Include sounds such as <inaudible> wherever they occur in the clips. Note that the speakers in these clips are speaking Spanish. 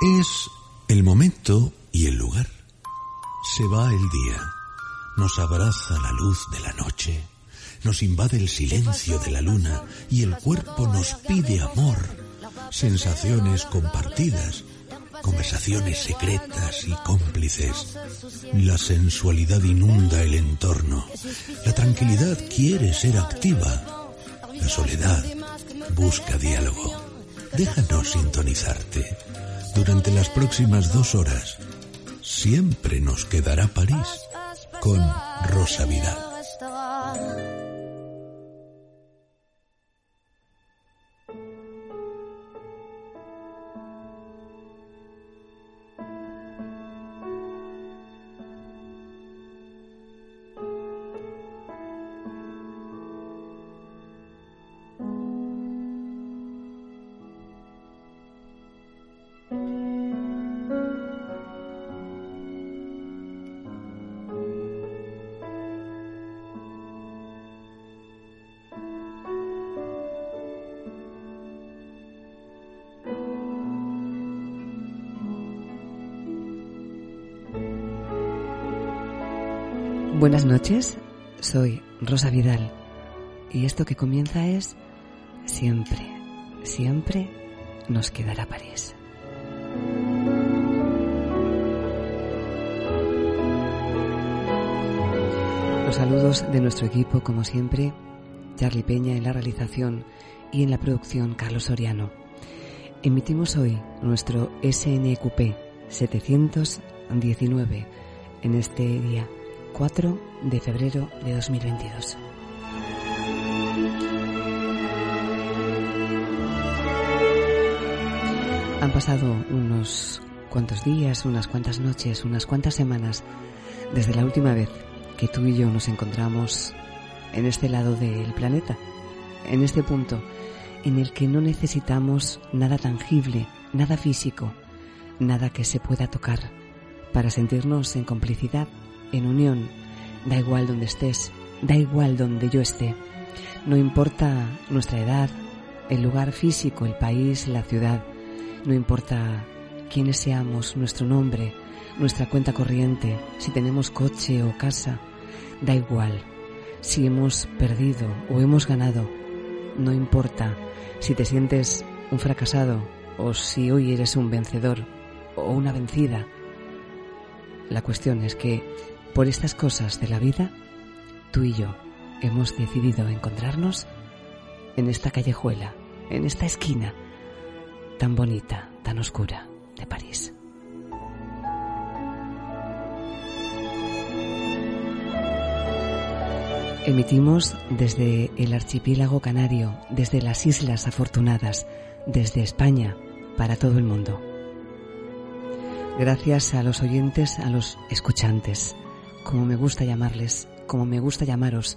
Es el momento y el lugar. Se va el día, nos abraza la luz de la noche, nos invade el silencio de la luna y el cuerpo nos pide amor, sensaciones compartidas, conversaciones secretas y cómplices. La sensualidad inunda el entorno, la tranquilidad quiere ser activa, la soledad busca diálogo. Déjanos sintonizarte durante las próximas dos horas. Siempre nos quedará París con Rosa Vidal. Buenas noches, soy Rosa Vidal y esto que comienza es Siempre, siempre nos quedará París. Los saludos de nuestro equipo, como siempre, Charlie Peña en la realización y en la producción Carlos Soriano. Emitimos hoy nuestro SNQP 719 en este día 4 de febrero de 2022. Han pasado unos cuantos días, unas cuantas noches, unas cuantas semanas desde la última vez que tú y yo nos encontramos en este lado del planeta, en este punto en el que no necesitamos nada tangible, nada físico, nada que se pueda tocar para sentirnos en complicidad en unión. Da igual donde estés, da igual donde yo esté. No importa nuestra edad, el lugar físico, el país, la ciudad. No importa quiénes seamos, nuestro nombre, nuestra cuenta corriente, si tenemos coche o casa. Da igual. Si hemos perdido o hemos ganado. No importa si te sientes un fracasado o si hoy eres un vencedor o una vencida. La cuestión es que por estas cosas de la vida, tú y yo hemos decidido encontrarnos en esta callejuela, en esta esquina tan bonita, tan oscura de París. Emitimos desde el archipiélago canario, desde las Islas Afortunadas, desde España, para todo el mundo. Gracias a los oyentes, a los escuchantes, como me gusta llamarles, como me gusta llamaros,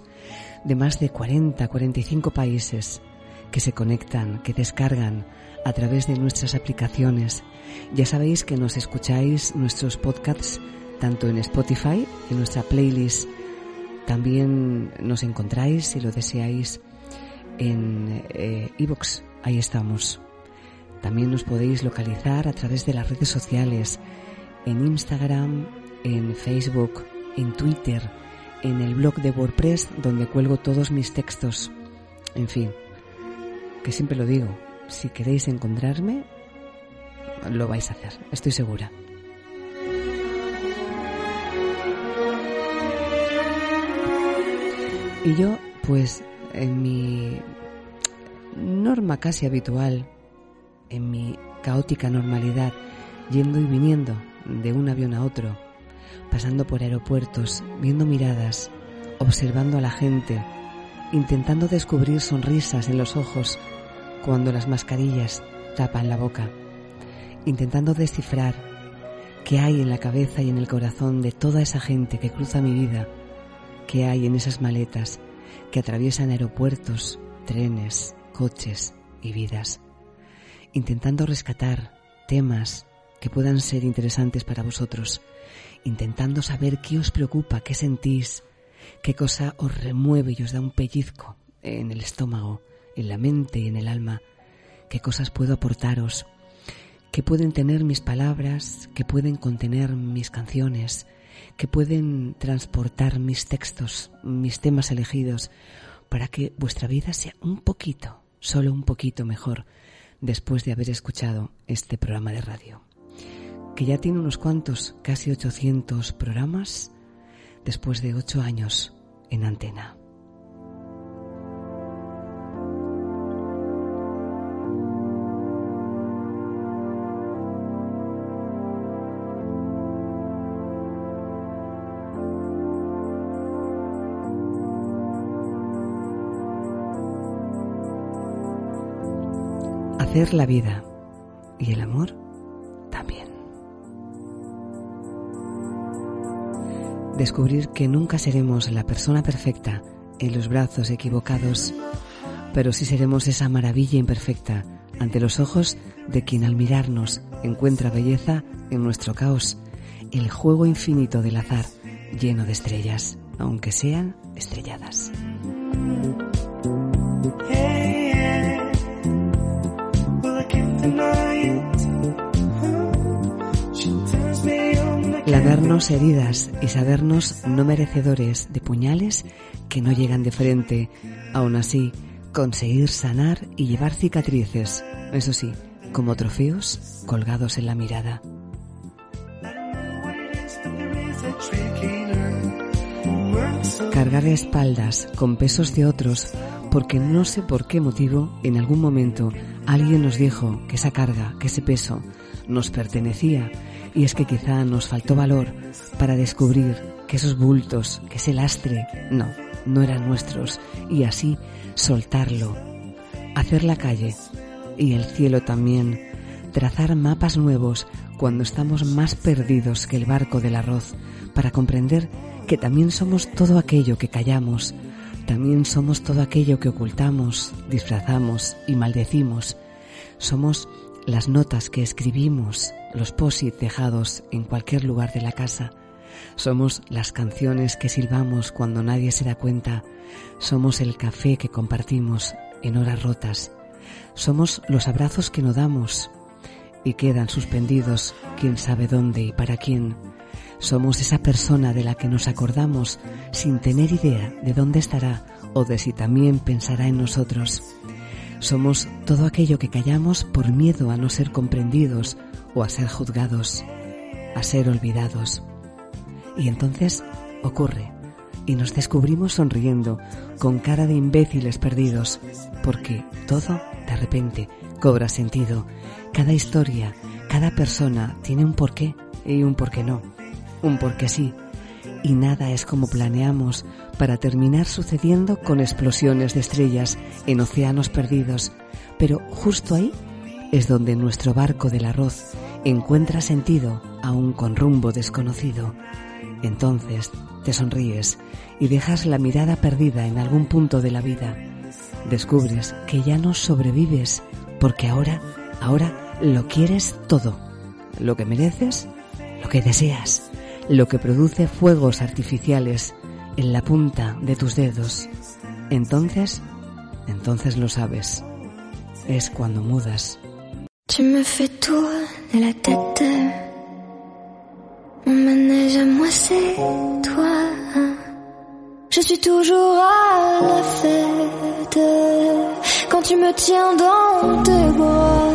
de más de 40, 45 países que se conectan, que descargan a través de nuestras aplicaciones. Ya sabéis que nos escucháis nuestros podcasts tanto en Spotify, en nuestra playlist. También nos encontráis, si lo deseáis, en iVoox. Eh, Ahí estamos. También nos podéis localizar a través de las redes sociales, en Instagram, en Facebook, en Twitter, en el blog de WordPress donde cuelgo todos mis textos. En fin, que siempre lo digo, si queréis encontrarme, lo vais a hacer, estoy segura. Y yo, pues, en mi norma casi habitual, en mi caótica normalidad, yendo y viniendo de un avión a otro, pasando por aeropuertos, viendo miradas, observando a la gente, intentando descubrir sonrisas en los ojos cuando las mascarillas tapan la boca, intentando descifrar qué hay en la cabeza y en el corazón de toda esa gente que cruza mi vida, qué hay en esas maletas que atraviesan aeropuertos, trenes, coches y vidas, intentando rescatar temas que puedan ser interesantes para vosotros intentando saber qué os preocupa, qué sentís, qué cosa os remueve y os da un pellizco en el estómago, en la mente y en el alma, qué cosas puedo aportaros, que pueden tener mis palabras, que pueden contener mis canciones, que pueden transportar mis textos, mis temas elegidos, para que vuestra vida sea un poquito, solo un poquito mejor después de haber escuchado este programa de radio, que ya tiene unos cuantos, casi 800 programas, después de ocho años en antena. hacer la vida y el amor Descubrir que nunca seremos la persona perfecta en los brazos equivocados, pero sí seremos esa maravilla imperfecta ante los ojos de quien al mirarnos encuentra belleza en nuestro caos, el juego infinito del azar lleno de estrellas, aunque sean estrelladas. Lavarnos heridas y sabernos no merecedores de puñales que no llegan de frente, aún así conseguir sanar y llevar cicatrices, eso sí, como trofeos colgados en la mirada. Cargar espaldas con pesos de otros porque no sé por qué motivo en algún momento alguien nos dijo que esa carga, que ese peso nos pertenecía y es que quizá nos faltó valor para descubrir que esos bultos, que ese lastre, no, no eran nuestros y así soltarlo, hacer la calle y el cielo también, trazar mapas nuevos cuando estamos más perdidos que el barco del arroz para comprender que también somos todo aquello que callamos, también somos todo aquello que ocultamos, disfrazamos y maldecimos. Somos las notas que escribimos, los posit dejados en cualquier lugar de la casa. Somos las canciones que silbamos cuando nadie se da cuenta. Somos el café que compartimos en horas rotas. Somos los abrazos que no damos y quedan suspendidos quién sabe dónde y para quién. Somos esa persona de la que nos acordamos sin tener idea de dónde estará o de si también pensará en nosotros. Somos todo aquello que callamos por miedo a no ser comprendidos o a ser juzgados, a ser olvidados. Y entonces ocurre y nos descubrimos sonriendo con cara de imbéciles perdidos, porque todo de repente cobra sentido. Cada historia, cada persona tiene un porqué y un porqué no, un porqué sí. Y nada es como planeamos para terminar sucediendo con explosiones de estrellas en océanos perdidos. Pero justo ahí es donde nuestro barco del arroz encuentra sentido aún con rumbo desconocido. Entonces te sonríes y dejas la mirada perdida en algún punto de la vida. Descubres que ya no sobrevives porque ahora, ahora lo quieres todo. Lo que mereces, lo que deseas, lo que produce fuegos artificiales en la punta de tus dedos. Entonces, entonces lo sabes. Es cuando mudas. Tu me fais tourner la tête. Mon manège à moi, c'est toi. Je suis toujours à la fête. Quand tu me tiens dans tes bras,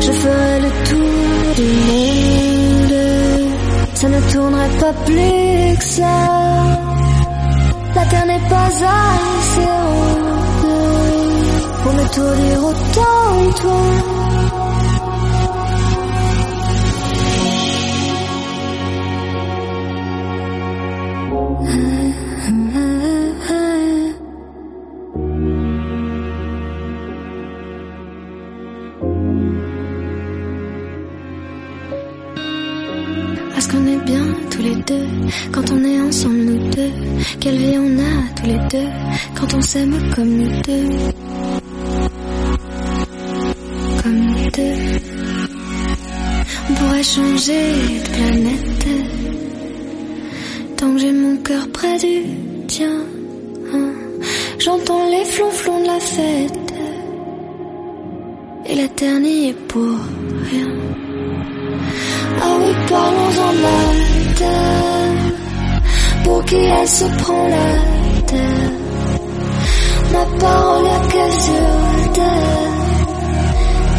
je ferai le tour du monde. Ça ne tournerait pas plus que ça. matin n'est pas un séance pour me tourner autant et toi. Mm-hmm. Quand on est ensemble nous deux. Quelle vie on a tous les deux quand on s'aime comme nous deux. Comme nous deux. On pourrait changer de planète. Tant que j'ai mon cœur près du tien. J'entends les flonflons de la fête. et la dernière pour rien. Ah oui, parlons-en terre Pour qui elle se prend la terre. Ma parole a que sur terre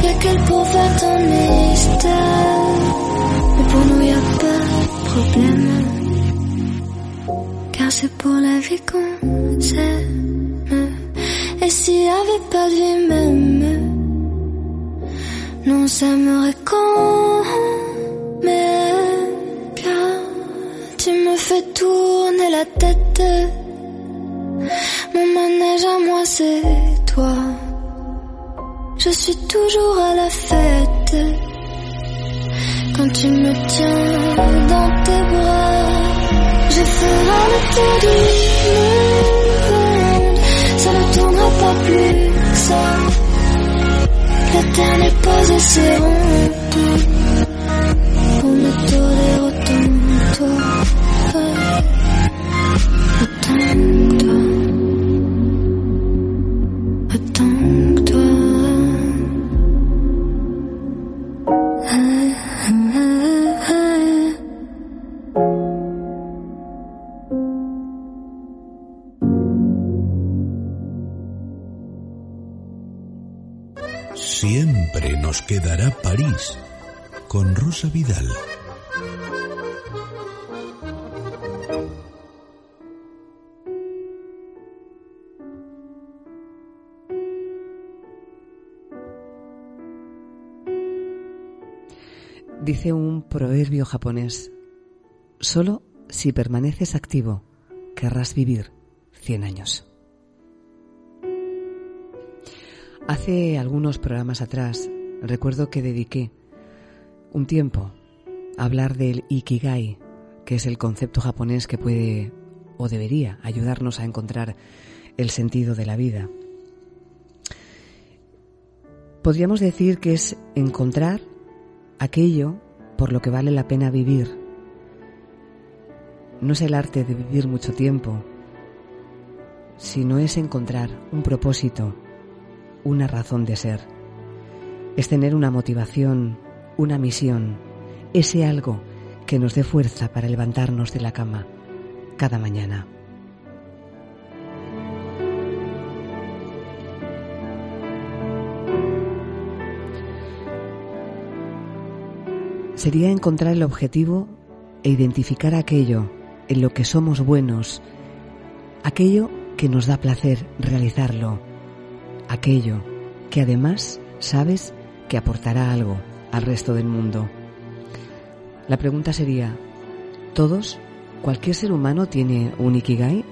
Y'a qu'elle pour faire ton mystère Mais pour nous y a pas de problème. Car c'est pour la vie qu'on s'aime. Et s'il y avait pas de vie même Non, ça m'aurait quand fais tourner la tête. Mon manège à moi, c'est toi. Je suis toujours à la fête. Quand tu me tiens dans tes bras, je ferai le tour du monde. Ça ne tournera pas plus que ça. La terre n'est pas assez ronde pour me tourner toi. Siempre nos quedará París con Rosa Vidal. Dice un proverbio japonés, solo si permaneces activo querrás vivir 100 años. Hace algunos programas atrás recuerdo que dediqué un tiempo a hablar del Ikigai, que es el concepto japonés que puede o debería ayudarnos a encontrar el sentido de la vida. Podríamos decir que es encontrar aquello por lo que vale la pena vivir. No es el arte de vivir mucho tiempo, sino es encontrar un propósito, una razón de ser. Es tener una motivación, una misión, ese algo que nos dé fuerza para levantarnos de la cama cada mañana. Sería encontrar el objetivo e identificar aquello en lo que somos buenos, aquello que nos da placer realizarlo, aquello que además sabes que aportará algo al resto del mundo. La pregunta sería, ¿todos, cualquier ser humano tiene un Ikigai?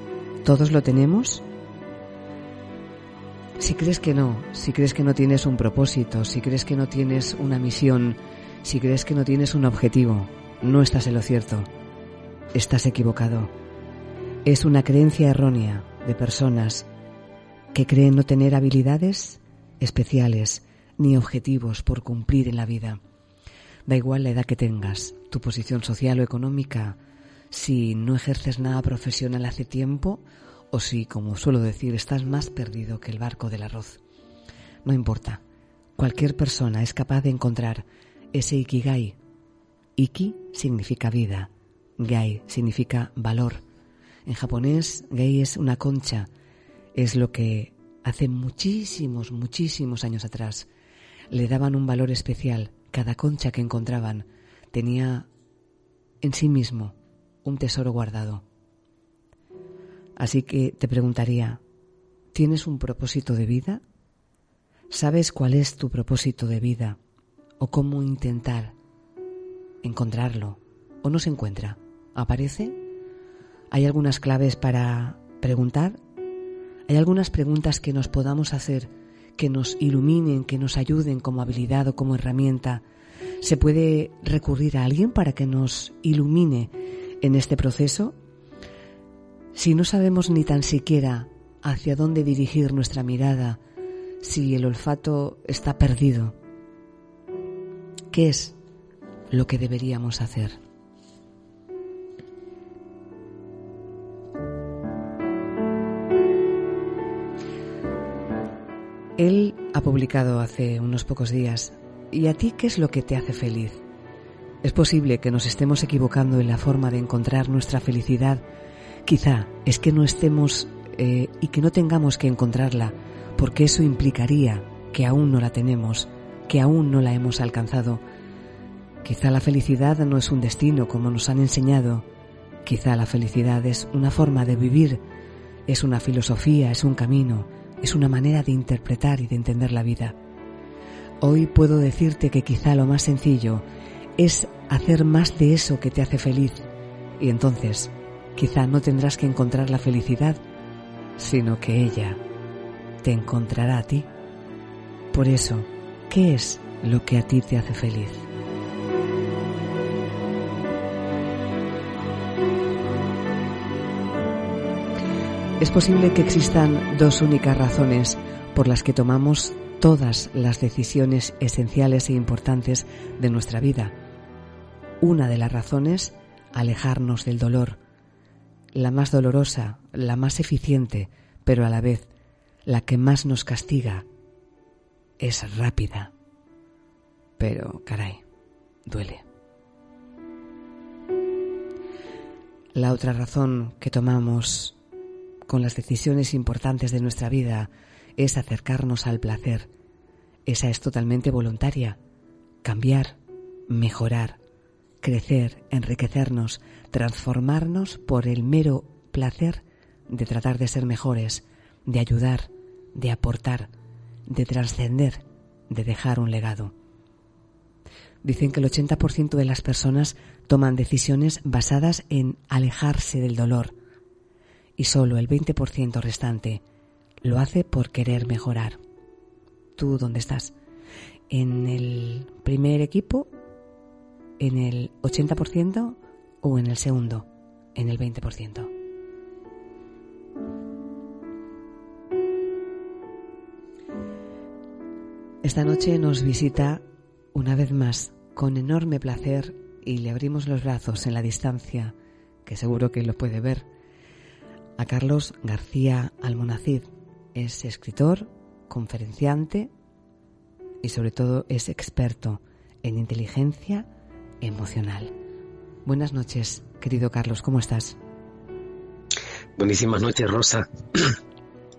¿Todos lo tenemos? Si crees que no, si crees que no tienes un propósito, si crees que no tienes una misión, si crees que no tienes un objetivo, no estás en lo cierto. Estás equivocado. Es una creencia errónea de personas que creen no tener habilidades especiales ni objetivos por cumplir en la vida. Da igual la edad que tengas, tu posición social o económica, si no ejerces nada profesional hace tiempo o si, como suelo decir, estás más perdido que el barco del arroz. No importa, cualquier persona es capaz de encontrar ese ikigai. Iki significa vida, gai significa valor. En japonés, gai es una concha, es lo que hace muchísimos, muchísimos años atrás le daban un valor especial. Cada concha que encontraban tenía en sí mismo un tesoro guardado. Así que te preguntaría, ¿tienes un propósito de vida? ¿Sabes cuál es tu propósito de vida? O cómo intentar encontrarlo o no se encuentra. ¿Aparece? ¿Hay algunas claves para preguntar? ¿Hay algunas preguntas que nos podamos hacer que nos iluminen, que nos ayuden como habilidad o como herramienta? ¿Se puede recurrir a alguien para que nos ilumine en este proceso? Si no sabemos ni tan siquiera hacia dónde dirigir nuestra mirada, si el olfato está perdido, ¿Qué es lo que deberíamos hacer? Él ha publicado hace unos pocos días, ¿y a ti qué es lo que te hace feliz? Es posible que nos estemos equivocando en la forma de encontrar nuestra felicidad. Quizá es que no estemos eh, y que no tengamos que encontrarla, porque eso implicaría que aún no la tenemos, que aún no la hemos alcanzado. Quizá la felicidad no es un destino como nos han enseñado, quizá la felicidad es una forma de vivir, es una filosofía, es un camino, es una manera de interpretar y de entender la vida. Hoy puedo decirte que quizá lo más sencillo es hacer más de eso que te hace feliz y entonces quizá no tendrás que encontrar la felicidad, sino que ella te encontrará a ti. Por eso, ¿qué es lo que a ti te hace feliz? Es posible que existan dos únicas razones por las que tomamos todas las decisiones esenciales e importantes de nuestra vida. Una de las razones, alejarnos del dolor, la más dolorosa, la más eficiente, pero a la vez la que más nos castiga, es rápida. Pero, caray, duele. La otra razón que tomamos con las decisiones importantes de nuestra vida es acercarnos al placer. Esa es totalmente voluntaria. Cambiar, mejorar, crecer, enriquecernos, transformarnos por el mero placer de tratar de ser mejores, de ayudar, de aportar, de trascender, de dejar un legado. Dicen que el 80% de las personas toman decisiones basadas en alejarse del dolor, y solo el 20% restante lo hace por querer mejorar. ¿Tú dónde estás? ¿En el primer equipo? ¿En el 80% o en el segundo? ¿En el 20%? Esta noche nos visita una vez más con enorme placer y le abrimos los brazos en la distancia, que seguro que lo puede ver, a Carlos García Almonacid. Es escritor, conferenciante y sobre todo es experto en inteligencia emocional. Buenas noches, querido Carlos, ¿cómo estás? Buenísimas noches, Rosa.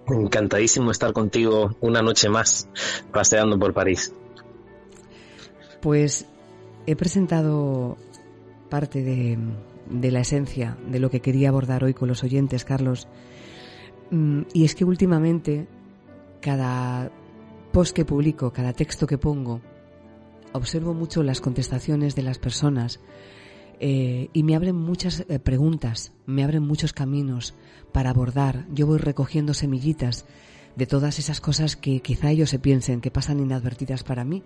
Encantadísimo estar contigo una noche más paseando por París. Pues he presentado parte de, la esencia de lo que quería abordar hoy con los oyentes, Carlos. Mm, y es que últimamente, cada post que publico, cada texto que pongo, observo mucho las contestaciones de las personas eh, y me abren muchas eh, preguntas, me abren muchos caminos para abordar. Yo voy recogiendo semillitas de todas esas cosas que quizá ellos se piensen que pasan inadvertidas para mí,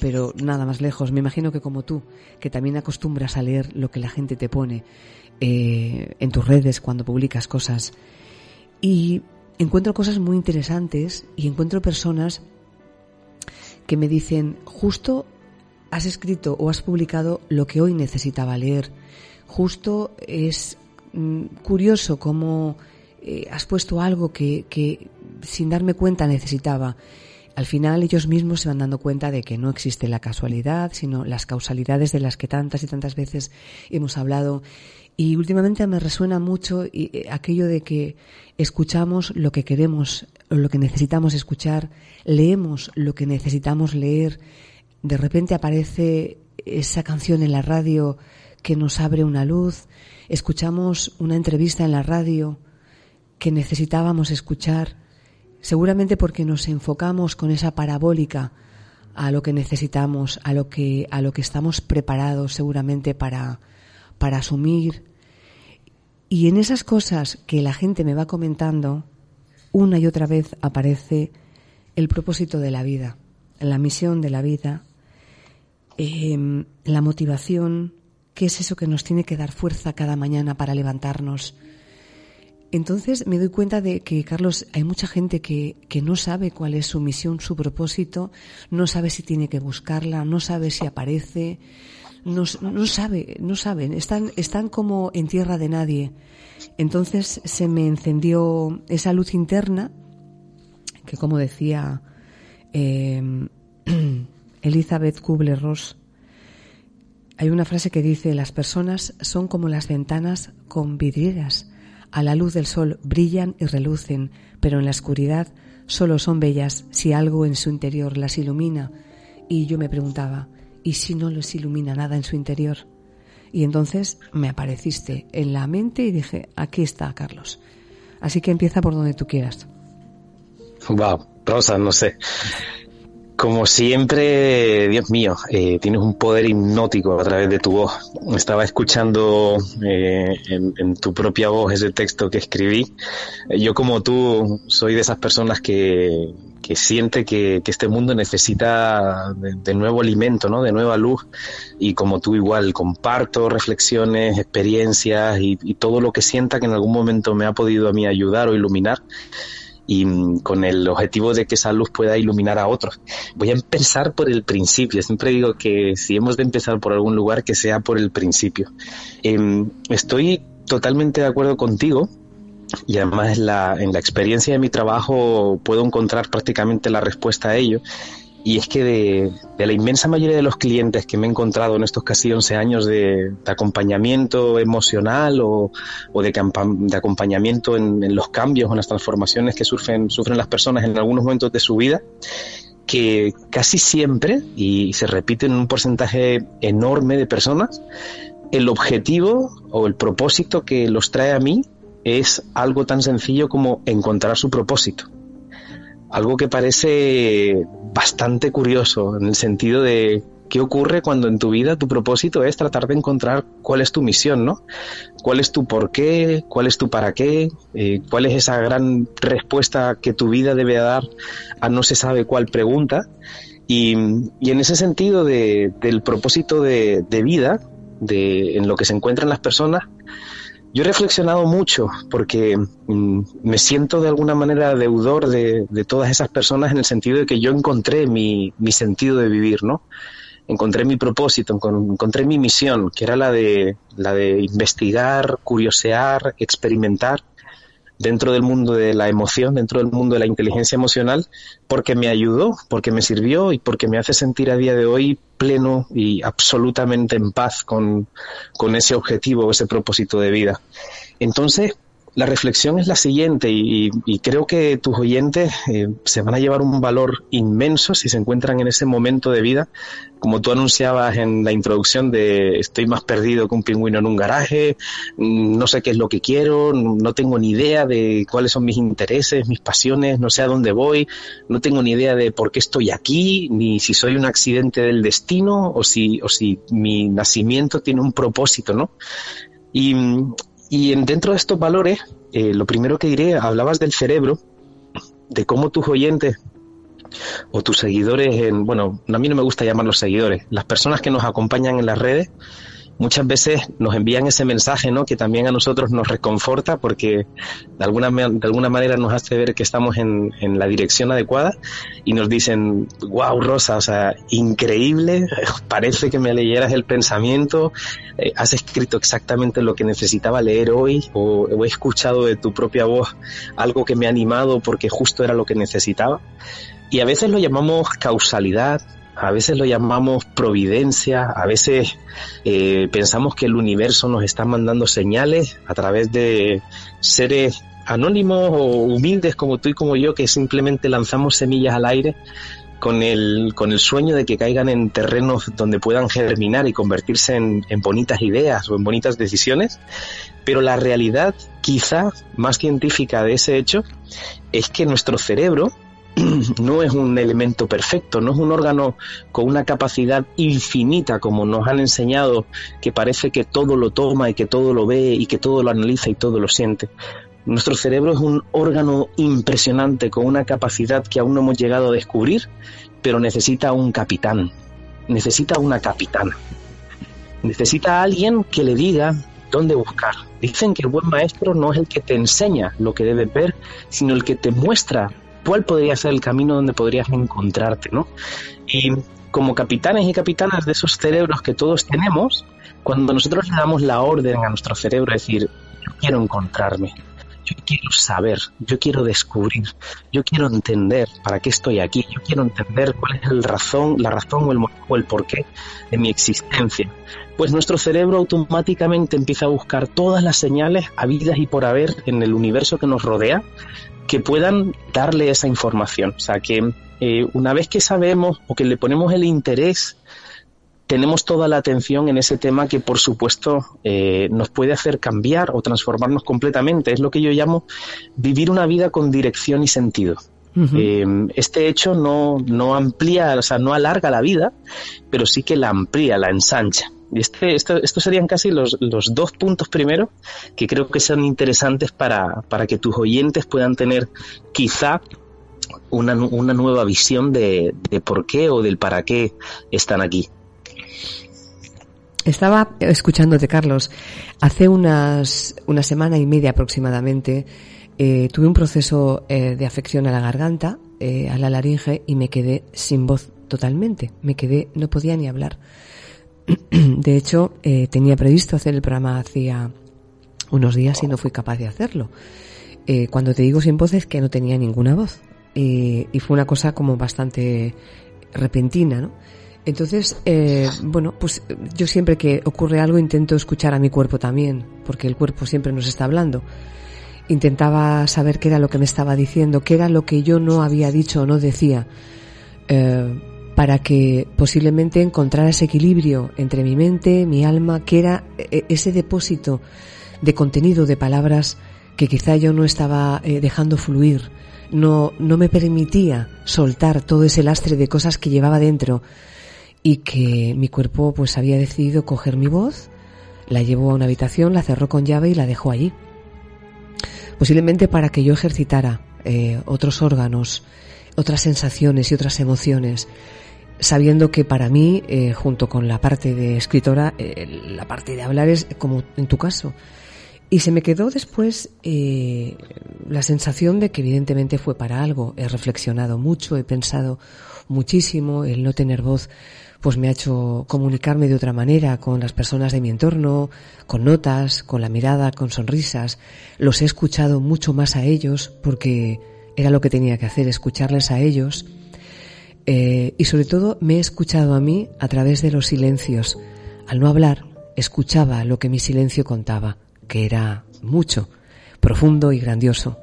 pero nada más lejos. Me imagino que como tú, que también acostumbras a leer lo que la gente te pone eh, en tus redes cuando publicas cosas, y encuentro cosas muy interesantes y encuentro personas que me dicen, justo has escrito o has publicado lo que hoy necesitaba leer. Justo es mm, curioso cómo eh, has puesto algo que, que sin darme cuenta necesitaba. Al final ellos mismos se van dando cuenta de que no existe la casualidad, sino las causalidades de las que tantas y tantas veces hemos hablado. Y últimamente me resuena mucho eh, aquello de que escuchamos lo que queremos lo que necesitamos escuchar, leemos lo que necesitamos leer. De repente aparece esa canción en la radio que nos abre una luz, escuchamos una entrevista en la radio que necesitábamos escuchar, seguramente porque nos enfocamos con esa parabólica a lo que necesitamos, a lo que, a lo que estamos preparados seguramente para, para asumir. Y en esas cosas que la gente me va comentando, una y otra vez aparece el propósito de la vida, la misión de la vida, em, la motivación, qué es eso que nos tiene que dar fuerza cada mañana para levantarnos, entonces me doy cuenta de que, Carlos, hay mucha gente que, que, no sabe cuál es su misión, su propósito, no sabe si tiene que buscarla, no sabe si aparece, no, no sabe, no saben, están, están como en tierra de nadie. Entonces se me encendió esa luz interna, que como decía Eh, <clears throat> Elizabeth Kubler-Ross, hay una frase que dice, las personas son como las ventanas con vidrieras. A la luz del sol brillan y relucen, pero en la oscuridad solo son bellas si algo en su interior las ilumina. Y yo me preguntaba, ¿y si no les ilumina nada en su interior? Y entonces me apareciste en la mente y dije, aquí está, Carlos. Así que empieza por donde tú quieras. Wow, Rosa, no sé. Como siempre, Dios mío, eh, tienes un poder hipnótico a través de tu voz. Estaba escuchando eh, en, tu propia voz ese texto que escribí. Yo como tú soy de esas personas que, que siente que, este mundo necesita de, nuevo alimento, ¿no? de nueva luz. Y como tú igual, comparto reflexiones, experiencias y todo lo que sienta que en algún momento me ha podido a mí ayudar o iluminar y mm, con el objetivo de que esa luz pueda iluminar a otros. Voy a empezar por el principio. Siempre digo que si hemos de empezar por algún lugar, que sea por el principio. Em, estoy totalmente de acuerdo contigo y además la, en la experiencia de mi trabajo puedo encontrar prácticamente la respuesta a ello y es que de, la inmensa mayoría de los clientes que me he encontrado en estos casi 11 años de, acompañamiento emocional o, de, de, acompañamiento en, los cambios o en las transformaciones que sufren, sufren las personas en algunos momentos de su vida, que casi siempre, y se repite en un porcentaje enorme de personas, el objetivo o el propósito que los trae a mí es algo tan sencillo como encontrar su propósito algo que parece bastante curioso en el sentido de qué ocurre cuando en tu vida tu propósito es tratar de encontrar cuál es tu misión, ¿no? ¿Cuál es tu por qué? ¿Cuál es tu para qué? Eh, ¿Cuál es esa gran respuesta que tu vida debe dar a no se sabe cuál pregunta? Y, en ese sentido de, del propósito de, de vida, de, en lo que se encuentran las personas, yo he reflexionado mucho porque mm, me siento de alguna manera deudor de, todas esas personas en el sentido de que yo encontré mi, mi sentido de vivir, ¿no? Encontré mi propósito, encontré mi misión, que era la de, la de investigar, curiosear, experimentar dentro del mundo de la emoción, dentro del mundo de la inteligencia emocional, porque me ayudó, porque me sirvió y porque me hace sentir a día de hoy pleno y absolutamente en paz con, con ese objetivo, ese propósito de vida. Entonces, la reflexión es la siguiente y, creo que tus oyentes eh, se van a llevar un valor inmenso si se encuentran en ese momento de vida, como tú anunciabas en la introducción de estoy más perdido que un pingüino en un garaje, mm, no sé qué es lo que quiero, no tengo ni idea de cuáles son mis intereses, mis pasiones, no sé a dónde voy, no tengo ni idea de por qué estoy aquí, ni si soy un accidente del destino o si, o si mi nacimiento tiene un propósito, ¿no? Y, y dentro de estos valores, eh, lo primero que diré, hablabas del cerebro, de cómo tus oyentes o tus seguidores, en, bueno, a mí no me gusta llamarlos seguidores, las personas que nos acompañan en las redes, muchas veces nos envían ese mensaje, ¿no? Que también a nosotros nos reconforta porque de alguna, de alguna manera nos hace ver que estamos en, en la dirección adecuada y nos dicen, wow, Rosa, o sea, increíble, <laughs> parece que me leyeras el pensamiento, eh, has escrito exactamente lo que necesitaba leer hoy o, o he escuchado de tu propia voz algo que me ha animado porque justo era lo que necesitaba. Y a veces lo llamamos causalidad, a veces lo llamamos providencia, a veces eh, pensamos que el universo nos está mandando señales a través de seres anónimos o humildes como tú y como yo que simplemente lanzamos semillas al aire con el, con el sueño de que caigan en terrenos donde puedan germinar y convertirse en, en bonitas ideas o en bonitas decisiones, pero la realidad quizá más científica de ese hecho es que nuestro cerebro <clears throat> no es un elemento perfecto, no es un órgano con una capacidad infinita como nos han enseñado, que parece que todo lo toma y que todo lo ve y que todo lo analiza y todo lo siente. Nuestro cerebro es un órgano impresionante con una capacidad que aún no hemos llegado a descubrir, pero necesita un capitán, necesita una capitana, necesita a alguien que le diga dónde buscar. Dicen que el buen maestro no es el que te enseña lo que debes ver, sino el que te muestra cuál podría ser el camino donde podrías encontrarte, ¿no? Y como capitanes y capitanas de esos cerebros que todos tenemos, cuando nosotros le damos la orden a nuestro cerebro, decir, yo quiero encontrarme, yo quiero saber, yo quiero descubrir, yo quiero entender para qué estoy aquí, yo quiero entender cuál es el razón, la razón o el, o el porqué de mi existencia. Pues nuestro cerebro automáticamente empieza a buscar todas las señales habidas y por haber en el universo que nos rodea que puedan darle esa información. O sea, que eh, una vez que sabemos o que le ponemos el interés tenemos toda la atención en ese tema que, por supuesto, eh, nos puede hacer cambiar o transformarnos completamente. Es lo que yo llamo vivir una vida con dirección y sentido. Eh, este hecho no, no amplía, o sea, no alarga la vida, pero sí que la amplía, la ensancha. Y este, esto, estos serían casi los, los, dos puntos primeros que creo que son interesantes para, para que tus oyentes puedan tener quizá una, una nueva visión de, de por qué o del para qué están aquí. Estaba escuchándote, Carlos. Hace unas, una semana y media aproximadamente eh, tuve un proceso eh, de afección a la garganta, eh, a la laringe, y me quedé sin voz totalmente. Me quedé, no podía ni hablar. <clears throat> De hecho, eh, tenía previsto hacer el programa hacía unos días y no fui capaz de hacerlo. Eh, cuando te digo sin voz es que no tenía ninguna voz. y fue una cosa como bastante repentina, ¿no? Entonces, eh, bueno, pues yo siempre que ocurre algo intento escuchar a mi cuerpo también, porque el cuerpo siempre nos está hablando. Intentaba saber qué era lo que me estaba diciendo, qué era lo que yo no había dicho o no decía, eh, para que posiblemente encontrara ese equilibrio entre mi mente, mi alma, que era eh, ese depósito de contenido, de palabras que quizá yo no estaba eh, dejando fluir, no, no me permitía soltar todo ese lastre de cosas que llevaba dentro y que mi cuerpo pues había decidido coger mi voz, la llevó a una habitación, la cerró con llave y la dejó allí. Posiblemente para que yo ejercitara eh, otros órganos, otras sensaciones y otras emociones, sabiendo que para mí, eh, junto con la parte de escritora, eh, la parte de hablar es como en tu caso. Y se me quedó después eh, la sensación de que evidentemente fue para algo. He reflexionado mucho, he pensado muchísimo, el no tener voz pues me ha hecho comunicarme de otra manera con las personas de mi entorno, con notas, con la mirada, con sonrisas. Los he escuchado mucho más a ellos porque era lo que tenía que hacer, escucharles a ellos. Eh, y sobre todo me he escuchado a mí a través de los silencios. Al no hablar, escuchaba lo que mi silencio contaba, que era mucho, profundo y grandioso.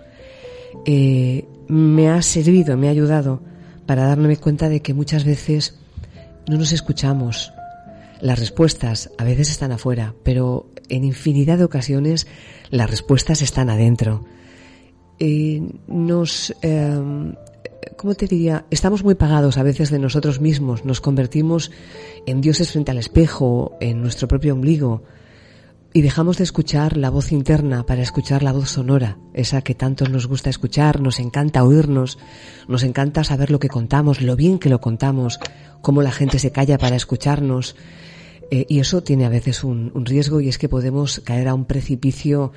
Eh, me ha servido, me ha ayudado para darme cuenta de que muchas veces no nos escuchamos. Las respuestas a veces están afuera, pero en infinidad de ocasiones las respuestas están adentro. Eh, nos, eh, ¿cómo te diría? Estamos muy pagados a veces de nosotros mismos, nos convertimos en dioses frente al espejo, en nuestro propio ombligo, y dejamos de escuchar la voz interna para escuchar la voz sonora, esa que tanto nos gusta escuchar, nos encanta oírnos, nos encanta saber lo que contamos, lo bien que lo contamos, cómo la gente se calla para escucharnos. Eh, y eso tiene a veces un, un riesgo y es que podemos caer a un precipicio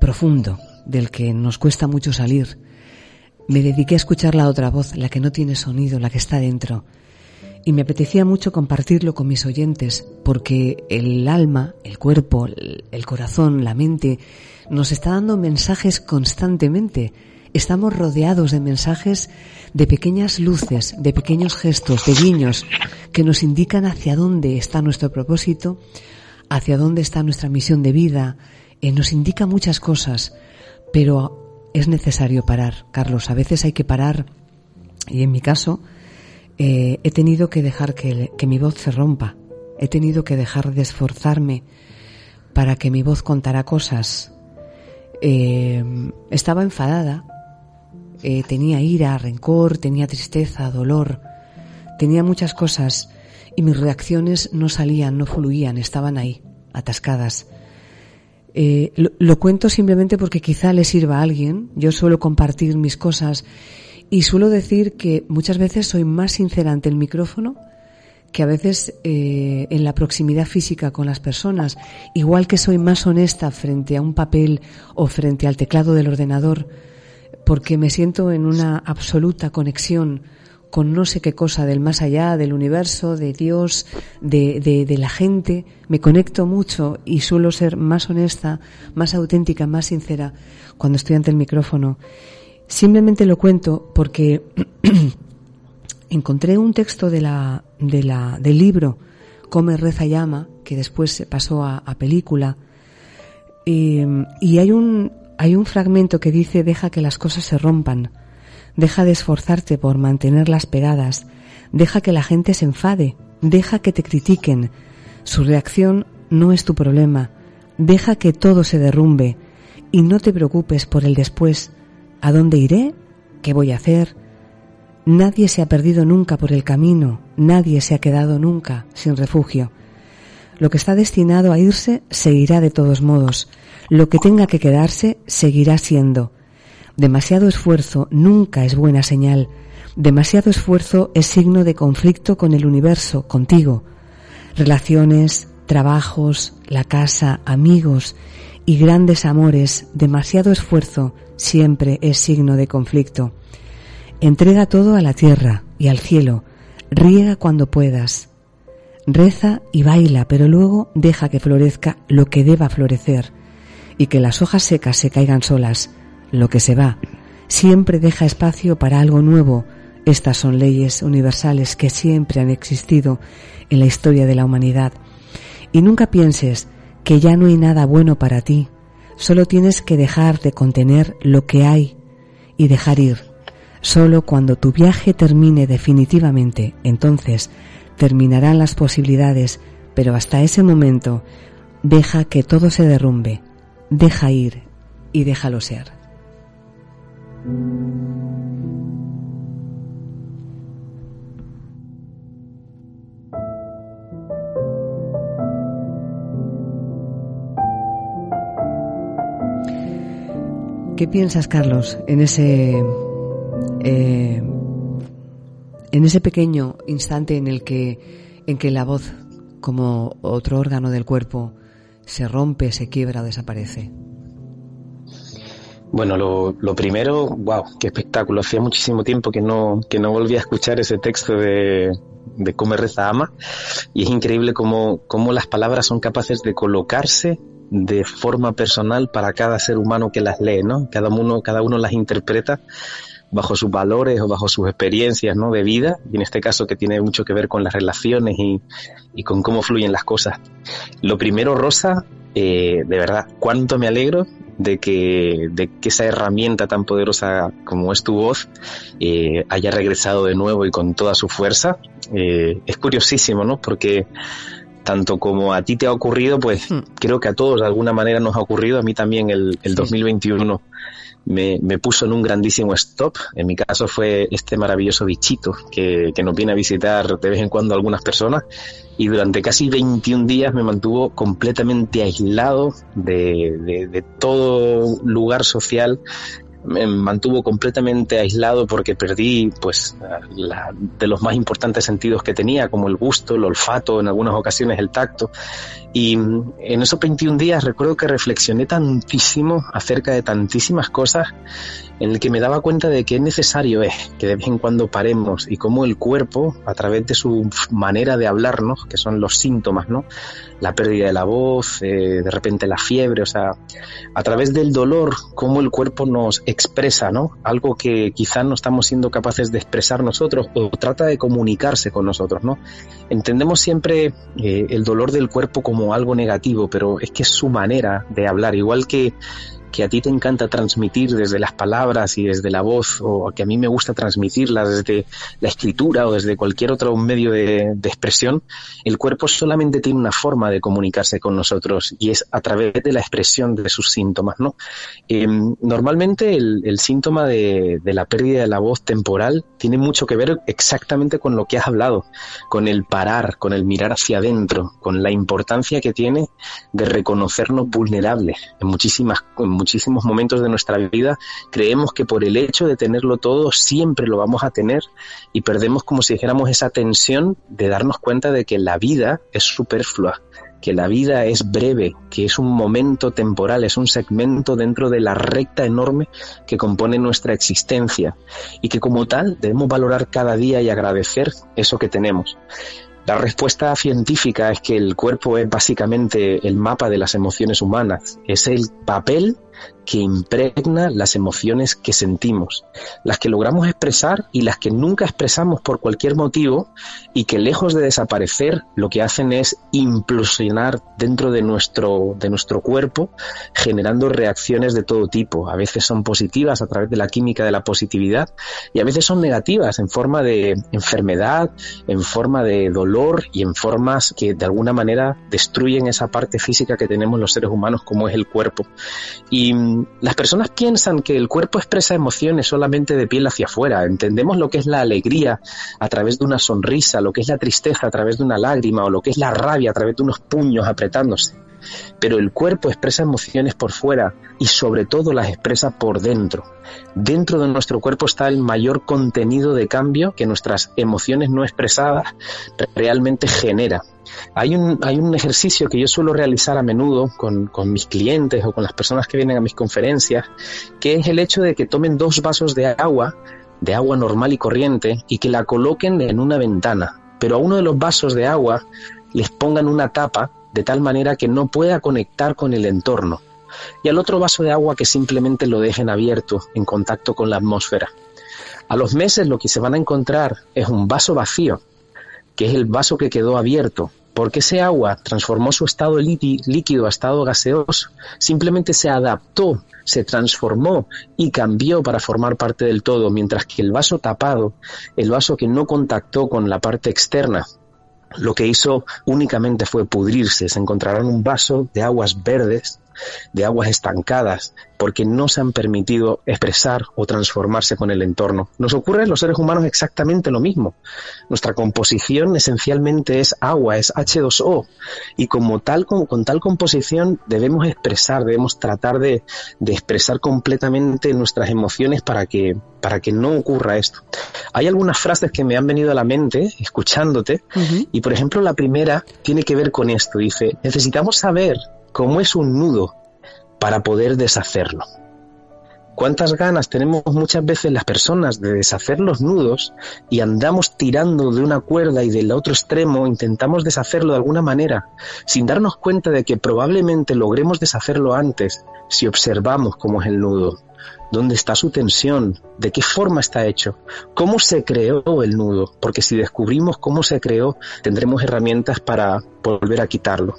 profundo del que nos cuesta mucho salir. Me dediqué a escuchar la otra voz, la que no tiene sonido, la que está dentro. Y me apetecía mucho compartirlo con mis oyentes, porque el alma, el cuerpo, el corazón, la mente, nos está dando mensajes constantemente estamos rodeados de mensajes de pequeñas luces, de pequeños gestos, de guiños que nos indican hacia dónde está nuestro propósito, hacia dónde está nuestra misión de vida, eh, nos indica muchas cosas, pero es necesario parar, Carlos. A veces hay que parar y en mi caso eh, he tenido que dejar que, mi voz se rompa, he tenido que dejar de esforzarme para que mi voz contara cosas. Eh, estaba enfadada eh, tenía ira, rencor, tenía tristeza, dolor, tenía muchas cosas y mis reacciones no salían, no fluían, estaban ahí, atascadas. Eh, lo, cuento simplemente porque quizá le sirva a alguien. Yo suelo compartir mis cosas y suelo decir que muchas veces soy más sincera ante el micrófono que a veces eh, en la proximidad física con las personas, igual que soy más honesta frente a un papel o frente al teclado del ordenador, porque me siento en una absoluta conexión con no sé qué cosa del más allá, del universo, de Dios, de, de, la gente. Me conecto mucho y suelo ser más honesta, más auténtica, más sincera cuando estoy ante el micrófono. Simplemente lo cuento porque <clears throat> encontré un texto de la, de la, del libro Come, Reza, Llama, que después se pasó a, película. Y, y hay un, hay un fragmento que dice deja que las cosas se rompan Deja de esforzarte por mantenerlas pegadas. Deja que la gente se enfade. Deja que te critiquen. Su reacción no es tu problema. Deja que todo se derrumbe. Y no te preocupes por el después. ¿A dónde iré? ¿Qué voy a hacer? Nadie se ha perdido nunca por el camino. Nadie se ha quedado nunca sin refugio. Lo que está destinado a irse se irá de todos modos. Lo que tenga que quedarse seguirá siendo. Demasiado esfuerzo nunca es buena señal. Demasiado esfuerzo es signo de conflicto con el universo, contigo. Relaciones, trabajos, la casa, amigos y grandes amores, demasiado esfuerzo siempre es signo de conflicto. Entrega todo a la tierra y al cielo. Riega cuando puedas. Reza y baila, pero luego deja que florezca lo que deba florecer y que las hojas secas se caigan solas lo que se va. Siempre deja espacio para algo nuevo. Estas son leyes universales que siempre han existido en la historia de la humanidad. Y nunca pienses que ya no hay nada bueno para ti. Solo tienes que dejar de contener lo que hay y dejar ir. Solo cuando tu viaje termine definitivamente, entonces terminarán las posibilidades, pero hasta ese momento deja que todo se derrumbe, deja ir y déjalo ser. ¿Qué piensas, Carlos, en ese eh, en ese pequeño instante en el que en que la voz, como otro órgano del cuerpo, se rompe, se quiebra o desaparece? Bueno, lo, primero, wow, qué espectáculo. Hacía muchísimo tiempo que no, que no volvía a escuchar ese texto de, de Come Reza Ama y es increíble cómo, cómo las palabras son capaces de colocarse de forma personal para cada ser humano que las lee, ¿no? Cada uno, cada uno las interpreta bajo sus valores o bajo sus experiencias ¿no? de vida, y en este caso que tiene mucho que ver con las relaciones y, y con cómo fluyen las cosas. Lo primero, Rosa, eh, de verdad, cuánto me alegro de que, de que esa herramienta tan poderosa como es tu voz eh, haya regresado de nuevo y con toda su fuerza. Eh, es curiosísimo, ¿no? Porque tanto como a ti te ha ocurrido, pues hmm. creo que a todos de alguna manera nos ha ocurrido, a mí también el, el 2021 me, puso en un grandísimo stop. En mi caso fue este maravilloso bichito que, que nos viene a visitar de vez en cuando algunas personas. Y durante casi 21 días me mantuvo completamente aislado de, de, todo lugar social. Me mantuvo completamente aislado porque perdí pues de los más importantes sentidos que tenía como el gusto, el olfato, en algunas ocasiones el tacto y en esos 21 días recuerdo que reflexioné tantísimo acerca de tantísimas cosas en el que me daba cuenta de que es necesario es que de vez en cuando paremos y cómo el cuerpo, a través de su manera de hablarnos, que son los síntomas, ¿no? La pérdida de la voz, eh, de repente la fiebre, o sea, a través del dolor, cómo el cuerpo nos expresa, ¿no? Algo que quizás no estamos siendo capaces de expresar nosotros o trata de comunicarse con nosotros, ¿no? Entendemos siempre eh, el dolor del cuerpo como algo negativo, pero es que es su manera de hablar, igual que que a ti te encanta transmitir desde las palabras y desde la voz, o que a mí me gusta transmitirla desde la escritura o desde cualquier otro medio de, expresión, el cuerpo solamente tiene una forma de comunicarse con nosotros y es a través de la expresión de sus síntomas, ¿no? Eh, normalmente el, síntoma de, de, la pérdida de la voz temporal tiene mucho que ver exactamente con lo que has hablado, con el parar, con el mirar hacia adentro, con la importancia que tiene de reconocernos vulnerables en muchísimas en muchísimos momentos de nuestra vida creemos que por el hecho de tenerlo todo siempre lo vamos a tener y perdemos como si dijéramos esa tensión de darnos cuenta de que la vida es superflua, que la vida es breve, que es un momento temporal, es un segmento dentro de la recta enorme que compone nuestra existencia y que como tal debemos valorar cada día y agradecer eso que tenemos. La respuesta científica es que el cuerpo es básicamente el mapa de las emociones humanas, es el papel que impregna las emociones que sentimos, las que logramos expresar y las que nunca expresamos por cualquier motivo y que lejos de desaparecer lo que hacen es implosionar dentro de nuestro, de nuestro cuerpo generando reacciones de todo tipo. A veces son positivas a través de la química de la positividad y a veces son negativas en forma de enfermedad, en forma de dolor y en formas que de alguna manera destruyen esa parte física que tenemos los seres humanos como es el cuerpo. Y las personas piensan que el cuerpo expresa emociones solamente de piel hacia afuera. Entendemos lo que es la alegría a través de una sonrisa, lo que es la tristeza a través de una lágrima o lo que es la rabia a través de unos puños apretándose. Pero el cuerpo expresa emociones por fuera y sobre todo las expresa por dentro. Dentro de nuestro cuerpo está el mayor contenido de cambio que nuestras emociones no expresadas realmente genera. Hay un, hay un ejercicio que yo suelo realizar a menudo con, con mis clientes o con las personas que vienen a mis conferencias, que es el hecho de que tomen dos vasos de agua, de agua normal y corriente, y que la coloquen en una ventana. Pero a uno de los vasos de agua les pongan una tapa de tal manera que no pueda conectar con el entorno. Y al otro vaso de agua que simplemente lo dejen abierto en contacto con la atmósfera. A los meses lo que se van a encontrar es un vaso vacío, que es el vaso que quedó abierto, porque ese agua transformó su estado líquido a estado gaseoso, simplemente se adaptó, se transformó y cambió para formar parte del todo, mientras que el vaso tapado, el vaso que no contactó con la parte externa, lo que hizo únicamente fue pudrirse. Se encontrarán un vaso de aguas verdes de aguas estancadas, porque no se han permitido expresar o transformarse con el entorno. Nos ocurre en los seres humanos exactamente lo mismo. Nuestra composición esencialmente es agua, es H2O, y como tal, con, tal composición debemos expresar, debemos tratar de, expresar completamente nuestras emociones para que, para que no ocurra esto. Hay algunas frases que me han venido a la mente escuchándote, y por ejemplo la primera tiene que ver con esto. Dice, necesitamos saber cómo es un nudo para poder deshacerlo. ¿Cuántas ganas tenemos muchas veces las personas de deshacer los nudos y andamos tirando de una cuerda y del otro extremo intentamos deshacerlo de alguna manera, sin darnos cuenta de que probablemente logremos deshacerlo antes si observamos cómo es el nudo? Dónde está su tensión, de qué forma está hecho, cómo se creó el nudo, porque si descubrimos cómo se creó, tendremos herramientas para volver a quitarlo.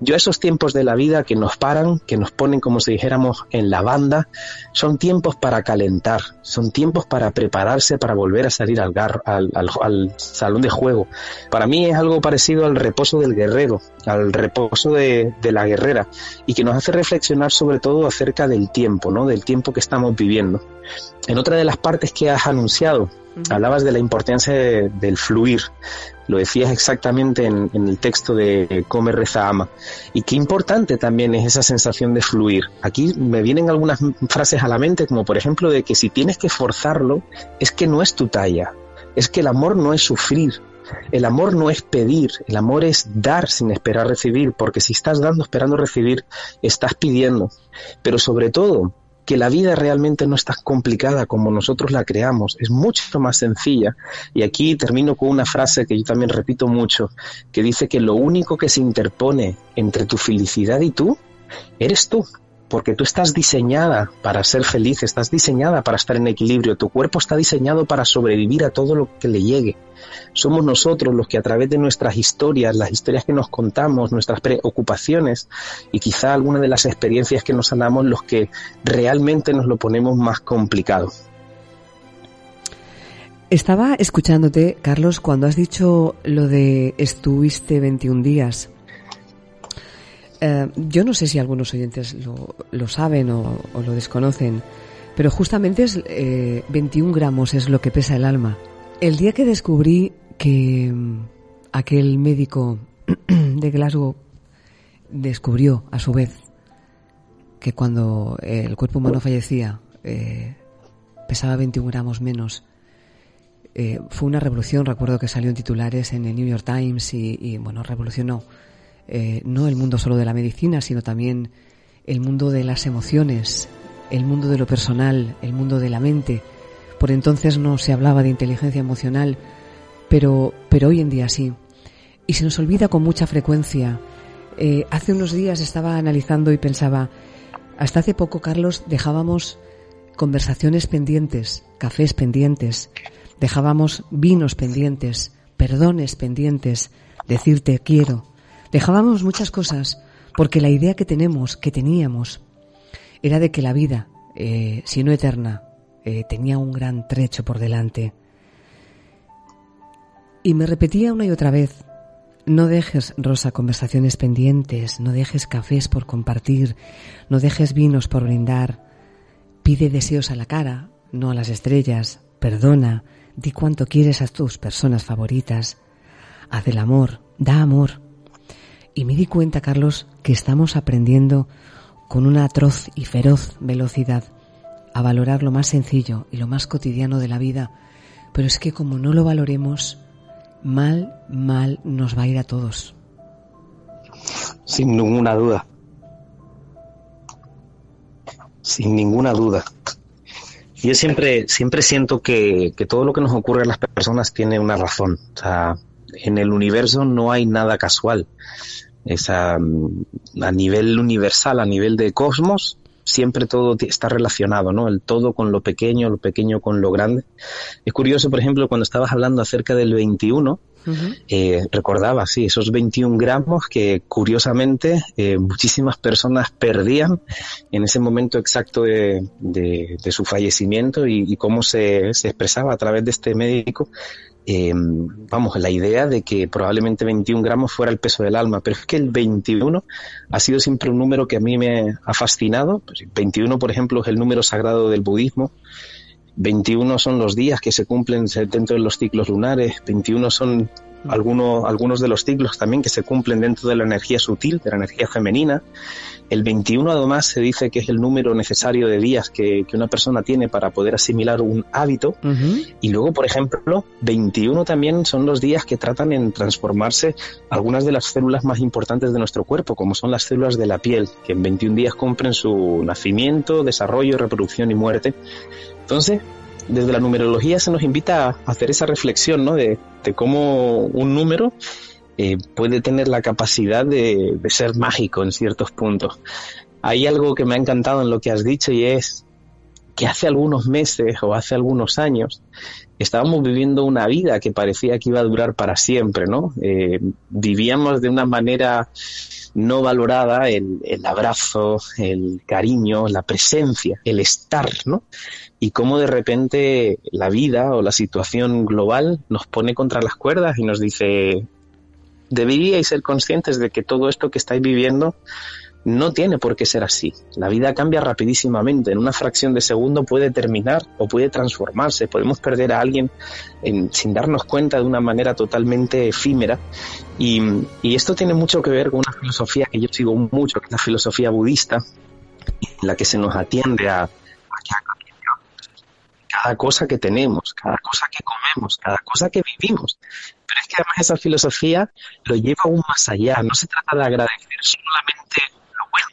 Yo esos tiempos de la vida que nos paran, que nos ponen como si dijéramos en la banda, son tiempos para calentar, son tiempos para prepararse para volver a salir al, al, salón de juego. Para mí es algo parecido al reposo del guerrero, al reposo de, de la guerrera, y que nos hace reflexionar sobre todo acerca del tiempo, ¿no? Del tiempo que estamos viviendo. En otra de las partes que has anunciado, hablabas de la importancia del fluir. Lo decías exactamente en, el texto de Come, Reza, Ama. Y qué importante también es esa sensación de fluir. Aquí me vienen algunas frases a la mente, como por ejemplo de que si tienes que forzarlo, es que no es tu talla. Es que el amor no es sufrir, el amor no es pedir, el amor es dar sin esperar recibir, porque si estás dando esperando recibir, estás pidiendo. Pero sobre todo, que la vida realmente no es tan complicada como nosotros la creamos, es mucho más sencilla. Y aquí termino con una frase que yo también repito mucho, que dice que lo único que se interpone entre tu felicidad y tú, eres tú porque tú estás diseñada para ser feliz, estás diseñada para estar en equilibrio, tu cuerpo está diseñado para sobrevivir a todo lo que le llegue. Somos nosotros los que a través de nuestras historias, las historias que nos contamos, nuestras preocupaciones y quizá alguna de las experiencias que nos sanamos, los que realmente nos lo ponemos más complicado. Estaba escuchándote, Carlos, cuando has dicho lo de estuviste 21 días eh, yo no sé si algunos oyentes lo, saben o, lo desconocen, pero justamente es 21 eh, gramos es lo que pesa el alma. El día que descubrí que mm, aquel médico <clears throat> de Glasgow descubrió a su vez que cuando el cuerpo humano fallecía eh, pesaba 21 gramos menos, fue una revolución. Recuerdo que salió en titulares en el New York Times y bueno, revolucionó eh, no el mundo solo de la medicina, sino también el mundo de las emociones, el mundo de lo personal, el mundo de la mente. Por entonces no se hablaba de inteligencia emocional, pero, pero hoy en día sí. Y se nos olvida con mucha frecuencia. Eh, hace unos días estaba analizando y pensaba, hasta hace poco, Carlos, dejábamos conversaciones pendientes, cafés pendientes, dejábamos vinos pendientes, perdones pendientes, decirte quiero. Dejábamos muchas cosas porque la idea que tenemos, que teníamos, era de que la vida, eh, si no eterna, eh, tenía un gran trecho por delante. Y me repetía una y otra vez, no dejes, Rosa, conversaciones pendientes, no dejes cafés por compartir, no dejes vinos por brindar, pide deseos a la cara, no a las estrellas, perdona, di cuánto quieres a tus personas favoritas, haz el amor, da amor. Y me di cuenta, Carlos, que estamos aprendiendo con una atroz y feroz velocidad a valorar lo más sencillo y lo más cotidiano de la vida, pero es que como no lo valoremos, mal, mal nos va a ir a todos. Sin ninguna duda. Sin ninguna duda. Yo siempre, siempre siento que, todo lo que nos ocurre a las personas tiene una razón. En el universo no hay nada casual. Es a, a, nivel universal, a nivel de cosmos, siempre todo está relacionado, ¿no? El todo con lo pequeño, lo pequeño con lo grande. Es curioso, por ejemplo, cuando estabas hablando acerca del 21, eh, recordaba, sí, esos 21 gramos que curiosamente eh, muchísimas personas perdían en ese momento exacto de, de, de su fallecimiento y, y cómo se, se, expresaba a través de este médico. Eh, vamos, la idea de que probablemente 21 gramos fuera el peso del alma, pero es que el 21 ha sido siempre un número que a mí me ha fascinado. 21, pues, por ejemplo, es el número sagrado del budismo. 21 son los días que se cumplen dentro de los ciclos lunares, 21 son algunos, algunos de los ciclos también que se cumplen dentro de la energía sutil, de la energía femenina. El 21 además se dice que es el número necesario de días que, que una persona tiene para poder asimilar un hábito. Uh -huh. Y luego, por ejemplo, 21 también son los días que tratan en transformarse algunas de las células más importantes de nuestro cuerpo, como son las células de la piel, que en 21 días cumplen su nacimiento, desarrollo, reproducción y muerte. Entonces, desde la numerología se nos invita a hacer esa reflexión, ¿no? De, de cómo un número eh, puede tener la capacidad de, ser mágico en ciertos puntos. Hay algo que me ha encantado en lo que has dicho y es que hace algunos meses o hace algunos años estábamos viviendo una vida que parecía que iba a durar para siempre, ¿no? Eh, vivíamos de una manera no valorada el, el, abrazo, el cariño, la presencia, el estar, ¿no? Y cómo de repente la vida o la situación global nos pone contra las cuerdas y nos dice, deberíais ser conscientes de que todo esto que estáis viviendo no tiene por qué ser así. La vida cambia rapidísimamente. En una fracción de segundo puede terminar o puede transformarse. Podemos perder a alguien en, sin darnos cuenta de una manera totalmente efímera. Y, y, esto tiene mucho que ver con una filosofía que yo sigo mucho, que es la filosofía budista, en la que se nos atiende a cada cosa que tenemos, cada cosa que comemos, cada cosa que vivimos. Pero es que además esa filosofía lo lleva aún más allá. No se trata de agradecer solamente lo bueno,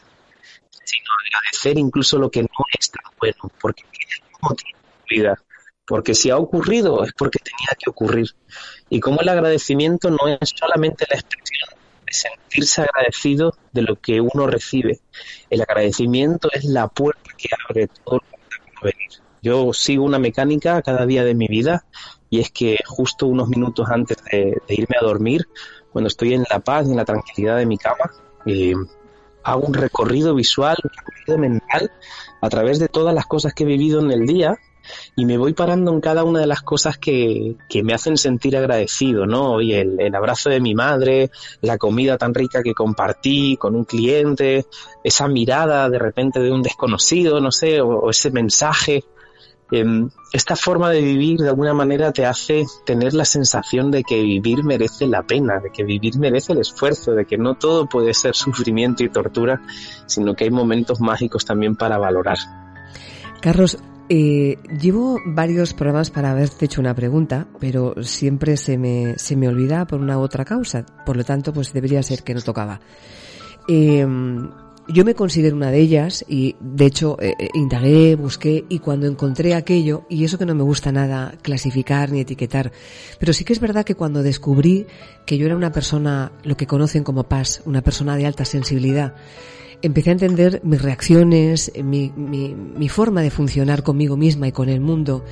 sino de agradecer incluso lo que no es tan bueno, porque tiene un motivo en vida. Porque si ha ocurrido es porque tenía que ocurrir. Y como el agradecimiento no es solamente la expresión de sentirse agradecido de lo que uno recibe. El agradecimiento es la puerta que abre todo lo que venir. Yo sigo una mecánica cada día de mi vida y es que justo unos minutos antes de, irme a dormir, cuando estoy en la paz y en la tranquilidad de mi cama, eh, hago un recorrido visual, un recorrido mental a través de todas las cosas que he vivido en el día y me voy parando en cada una de las cosas que, que me hacen sentir agradecido, ¿no? Oye, el, el, abrazo de mi madre, la comida tan rica que compartí con un cliente, esa mirada de repente de un desconocido, no sé, o ese mensaje esta forma de vivir de alguna manera te hace tener la sensación de que vivir merece la pena, de que vivir merece el esfuerzo, de que no todo puede ser <laughs> sufrimiento y tortura, sino que hay momentos mágicos también para valorar. Carlos, Eh, llevo varios programas para haberte hecho una pregunta, pero siempre se me, se me olvida por una otra causa. Por lo tanto, pues debería ser que no tocaba. Eh, yo me considero una de ellas y de hecho eh, eh, indagué, busqué y cuando encontré aquello, y eso que no me gusta nada clasificar ni etiquetar, pero sí que es verdad que cuando descubrí que yo era una persona, lo que conocen como paz, una persona de alta sensibilidad, empecé a entender mis reacciones, mi, mi, mi forma de funcionar conmigo misma y con el mundo.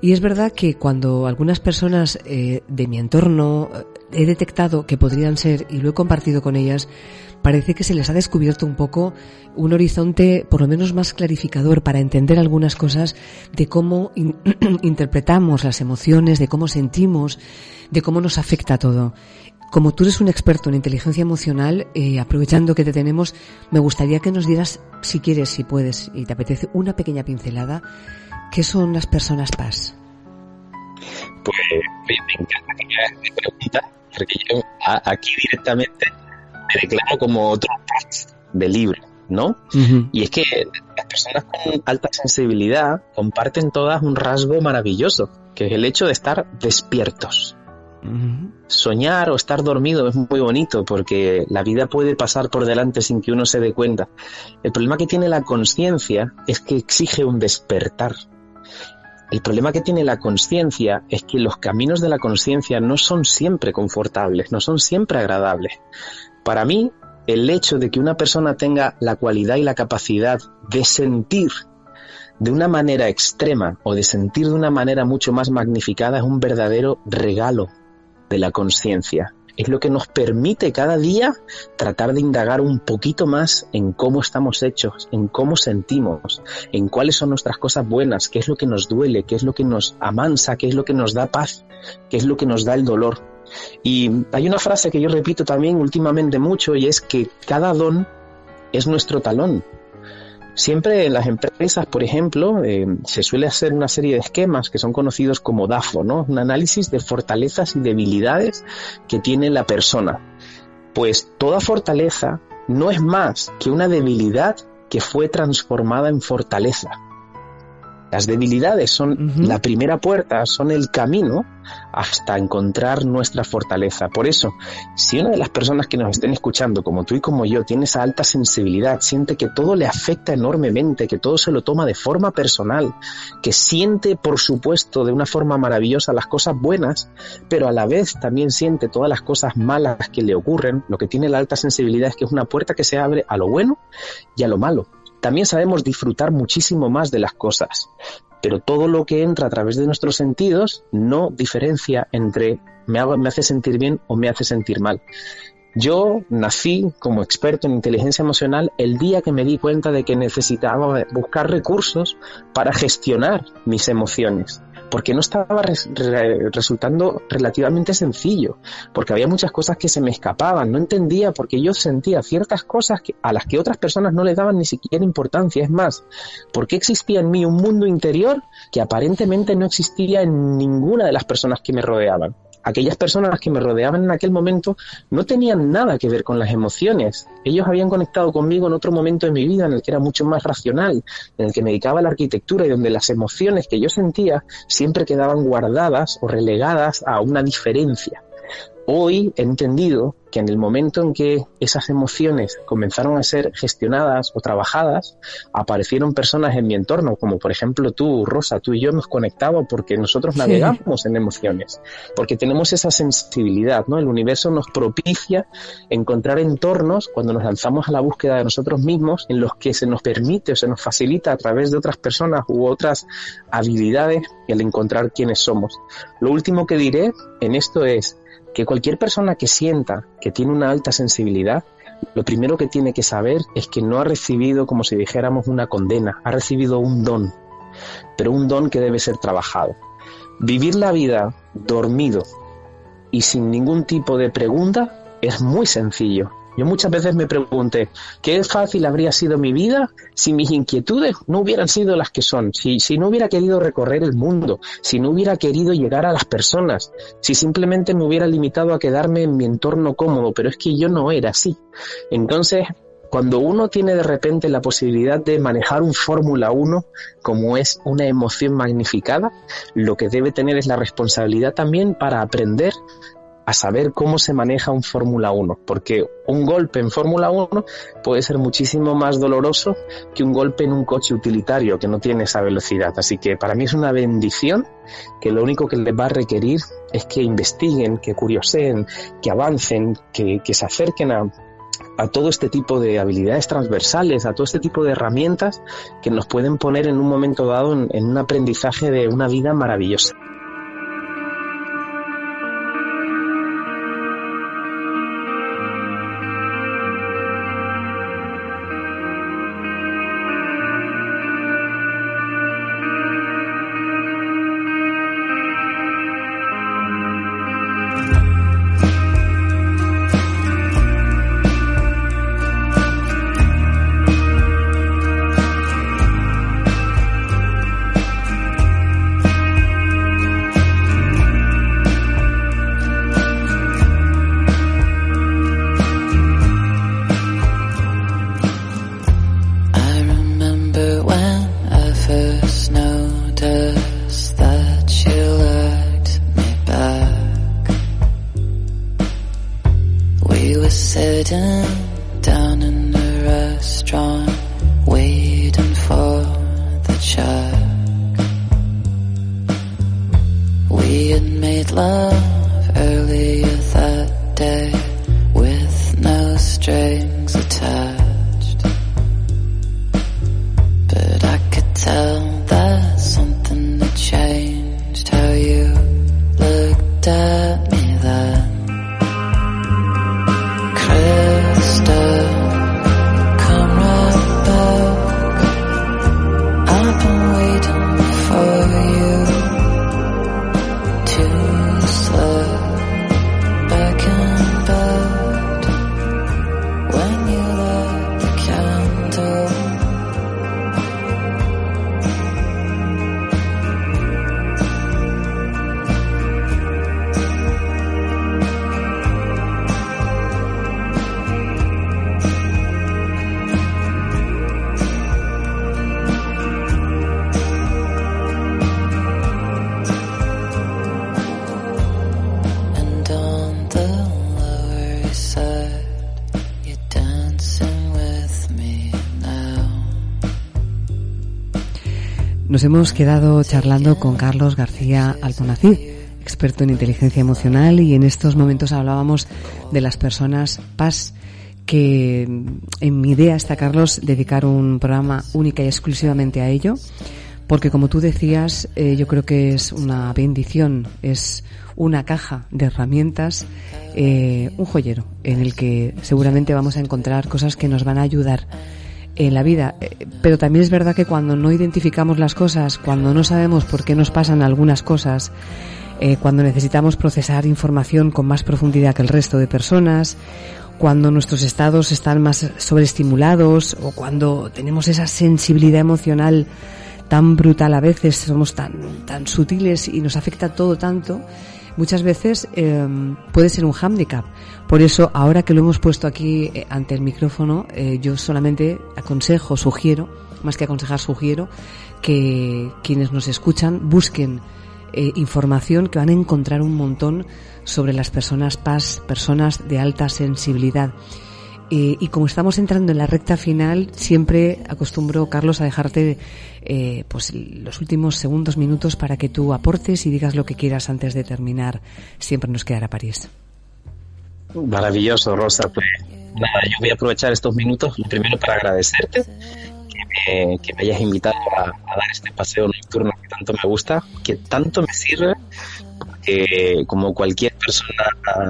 Y es verdad que cuando algunas personas eh, de mi entorno eh, he detectado que podrían ser y lo he compartido con ellas, parece que se les ha descubierto un poco un horizonte por lo menos más clarificador para entender algunas cosas de cómo in <clears throat> interpretamos las emociones, de cómo sentimos, de cómo nos afecta todo. Como tú eres un experto en inteligencia emocional, eh, aprovechando que te tenemos, me gustaría que nos dieras, si quieres, si puedes y te apetece, una pequeña pincelada. ¿Qué son las personas paz? Pues me encanta que me hagas esta pregunta, porque yo aquí directamente me declaro como otro de libro, ¿no? Uh -huh. Y es que las personas con alta sensibilidad comparten todas un rasgo maravilloso, que es el hecho de estar despiertos. Uh -huh. Soñar o estar dormido es muy bonito porque la vida puede pasar por delante sin que uno se dé cuenta. El problema que tiene la conciencia es que exige un despertar. El problema que tiene la conciencia es que los caminos de la conciencia no son siempre confortables, no son siempre agradables. Para mí, el hecho de que una persona tenga la cualidad y la capacidad de sentir de una manera extrema o de sentir de una manera mucho más magnificada es un verdadero regalo de la conciencia. Es lo que nos permite cada día tratar de indagar un poquito más en cómo estamos hechos, en cómo sentimos, en cuáles son nuestras cosas buenas, qué es lo que nos duele, qué es lo que nos amansa, qué es lo que nos da paz, qué es lo que nos da el dolor. Y hay una frase que yo repito también últimamente mucho y es que cada don es nuestro talón. Siempre en las empresas, por ejemplo, eh, se suele hacer una serie de esquemas que son conocidos como DAFO, ¿no? Un análisis de fortalezas y debilidades que tiene la persona. Pues toda fortaleza no es más que una debilidad que fue transformada en fortaleza. Las debilidades son uh -huh. la primera puerta, son el camino hasta encontrar nuestra fortaleza. Por eso, si una de las personas que nos estén escuchando, como tú y como yo, tiene esa alta sensibilidad, siente que todo le afecta enormemente, que todo se lo toma de forma personal, que siente, por supuesto, de una forma maravillosa las cosas buenas, pero a la vez también siente todas las cosas malas que le ocurren, lo que tiene la alta sensibilidad es que es una puerta que se abre a lo bueno y a lo malo también sabemos disfrutar muchísimo más de las cosas, pero todo lo que entra a través de nuestros sentidos no diferencia entre me, hace sentir bien o me hace sentir mal. Yo nací como experto en inteligencia emocional el día que me di cuenta de que necesitaba buscar recursos para gestionar mis emociones porque no estaba re, resultando relativamente sencillo, porque había muchas cosas que se me escapaban, no entendía porque yo sentía ciertas cosas a las que otras personas no le daban ni siquiera importancia, es más, porque existía en mí un mundo interior que aparentemente no existía en ninguna de las personas que me rodeaban aquellas personas que me rodeaban en aquel momento no tenían nada que ver con las emociones. Ellos habían conectado conmigo en otro momento de mi vida en el que era mucho más racional, en el que me dedicaba a la arquitectura y donde las emociones que yo sentía siempre quedaban guardadas o relegadas a una diferencia. Hoy he entendido que en el momento en que esas emociones comenzaron a ser gestionadas o trabajadas, aparecieron personas en mi entorno, como por ejemplo tú, Rosa, tú y yo hemos conectado porque nosotros navegamos sí. en emociones, porque tenemos esa sensibilidad, ¿no? El universo nos propicia encontrar entornos cuando nos lanzamos a la búsqueda de nosotros mismos en los que se nos permite o se nos facilita a través de otras personas u otras habilidades el encontrar quiénes somos. Lo último que diré en esto es que cualquier persona que sienta que tiene una alta sensibilidad, lo primero que tiene que saber es que no ha recibido, como si dijéramos, una condena, ha recibido un don, pero un don que debe ser trabajado. Vivir la vida dormido y sin ningún tipo de pregunta es muy sencillo. Yo muchas veces me pregunté, ¿qué fácil habría sido mi vida si mis inquietudes no hubieran sido las que son? Si, si no hubiera querido recorrer el mundo, si no hubiera querido llegar a las personas, si simplemente me hubiera limitado a quedarme en mi entorno cómodo, pero es que yo no era así. Entonces, cuando uno tiene de repente la posibilidad de manejar un Fórmula 1 como es una emoción magnificada, lo que debe tener es la responsabilidad también para aprender a saber cómo se maneja un Fórmula 1, porque un golpe en Fórmula 1 puede ser muchísimo más doloroso que un golpe en un coche utilitario que no tiene esa velocidad. Así que para mí es una bendición que lo único que les va a requerir es que investiguen, que curioseen, que avancen, que, se acerquen a, a todo este tipo de habilidades transversales, a todo este tipo de herramientas que nos pueden poner en un momento dado en un aprendizaje de una vida maravillosa. Hemos quedado charlando con Carlos García Altonacid, experto en inteligencia emocional, y en estos momentos hablábamos de las personas PAS, que en mi idea está, Carlos, dedicar un programa única y exclusivamente a ello, porque como tú decías, eh, yo creo que es una bendición, es una caja de herramientas, eh, un joyero, en el que seguramente vamos a encontrar cosas que nos van a ayudar en la vida. Eh, pero también es verdad que cuando no identificamos las cosas, cuando no sabemos por qué nos pasan algunas cosas, eh, cuando necesitamos procesar información con más profundidad que el resto de personas, cuando nuestros estados están más sobreestimulados o cuando tenemos esa sensibilidad emocional tan brutal a veces, somos tan, tan sutiles y nos afecta todo tanto, muchas veces eh, puede ser un handicap. Por eso, ahora que lo hemos puesto aquí eh, ante el micrófono, eh, yo solamente aconsejo, sugiero, más que aconsejar, sugiero que quienes nos escuchan busquen información que van a encontrar un montón sobre las personas PAS, personas de alta sensibilidad. Y como estamos entrando en la recta final, siempre acostumbro, Carlos, a dejarte eh, pues los últimos segundos, minutos para que tú aportes y digas lo que quieras antes de terminar. Siempre nos quedará París. Maravilloso, Rosa. Pues nada, yo voy a aprovechar estos minutos primero para agradecerte que me, hayas invitado a, dar este paseo nocturno que tanto me gusta, que tanto me sirve, porque como cualquier persona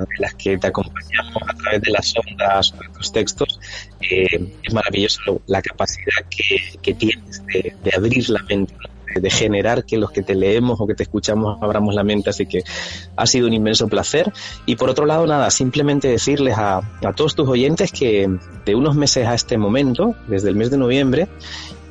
de las que te acompañamos a través de las ondas o de tus textos, eh, es maravilloso la capacidad que, tienes de, abrir la mente, de generar que los que te leemos o que te escuchamos abramos la mente, así que ha sido un inmenso placer. Y por otro lado, nada, simplemente decirles a, a todos tus oyentes que de unos meses a este momento, desde el mes de noviembre,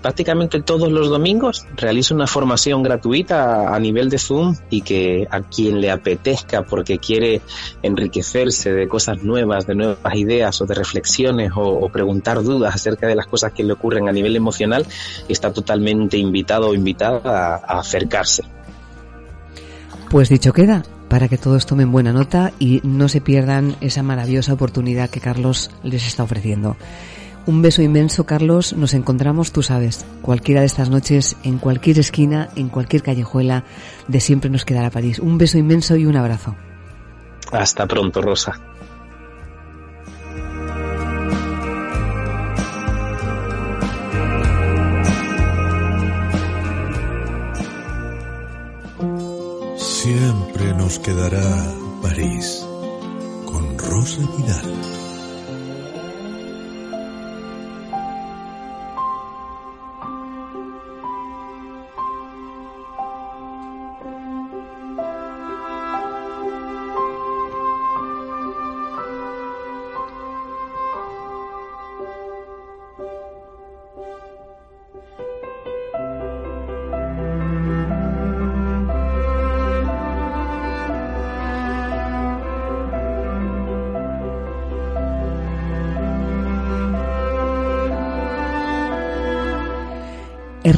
prácticamente todos los domingos realizo una formación gratuita a nivel de Zoom y que a quien le apetezca porque quiere enriquecerse de cosas nuevas, de nuevas ideas o de reflexiones o, preguntar dudas acerca de las cosas que le ocurren a nivel emocional, está totalmente invitado o invitada a acercarse. Pues dicho queda, para que todos tomen buena nota y no se pierdan esa maravillosa oportunidad que Carlos les está ofreciendo. Un beso inmenso, Carlos. Nos encontramos, tú sabes, cualquiera de estas noches, en cualquier esquina, en cualquier callejuela, de siempre nos quedará París. Un beso inmenso y un abrazo. Hasta pronto, Rosa. Siempre nos quedará París con Rosa Vidal.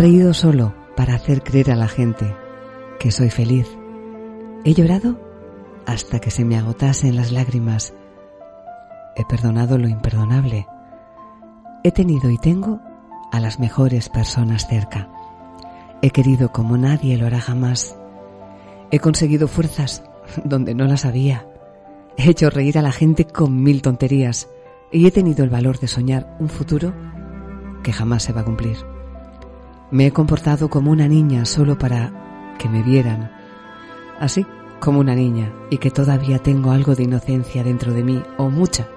Reído solo para hacer creer a la gente que soy feliz. He llorado hasta que se me agotasen las lágrimas. He perdonado lo imperdonable. He tenido y tengo a las mejores personas cerca. He querido como nadie lo hará jamás. He conseguido fuerzas donde no las había. He hecho reír a la gente con mil tonterías y he tenido el valor de soñar un futuro que jamás se va a cumplir. Me he comportado como una niña solo para que me vieran. Así como una niña y que todavía tengo algo de inocencia dentro de mí, o mucha.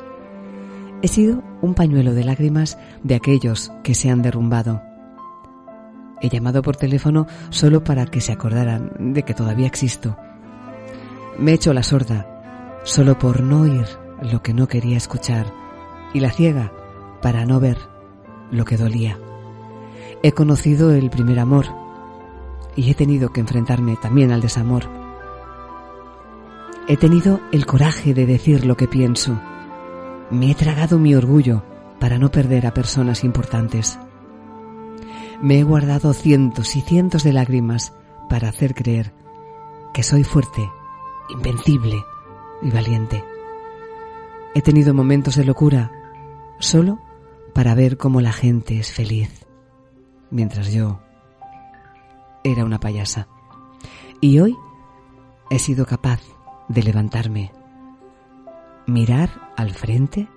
He sido un pañuelo de lágrimas de aquellos que se han derrumbado. He llamado por teléfono solo para que se acordaran de que todavía existo. Me he hecho la sorda solo por no oír lo que no quería escuchar y la ciega para no ver lo que dolía. He conocido el primer amor y he tenido que enfrentarme también al desamor. He tenido el coraje de decir lo que pienso. Me he tragado mi orgullo para no perder a personas importantes. Me he guardado cientos y cientos de lágrimas para hacer creer que soy fuerte, invencible y valiente. He tenido momentos de locura solo para ver cómo la gente es feliz mientras yo era una payasa. Y hoy he sido capaz de levantarme, mirar al frente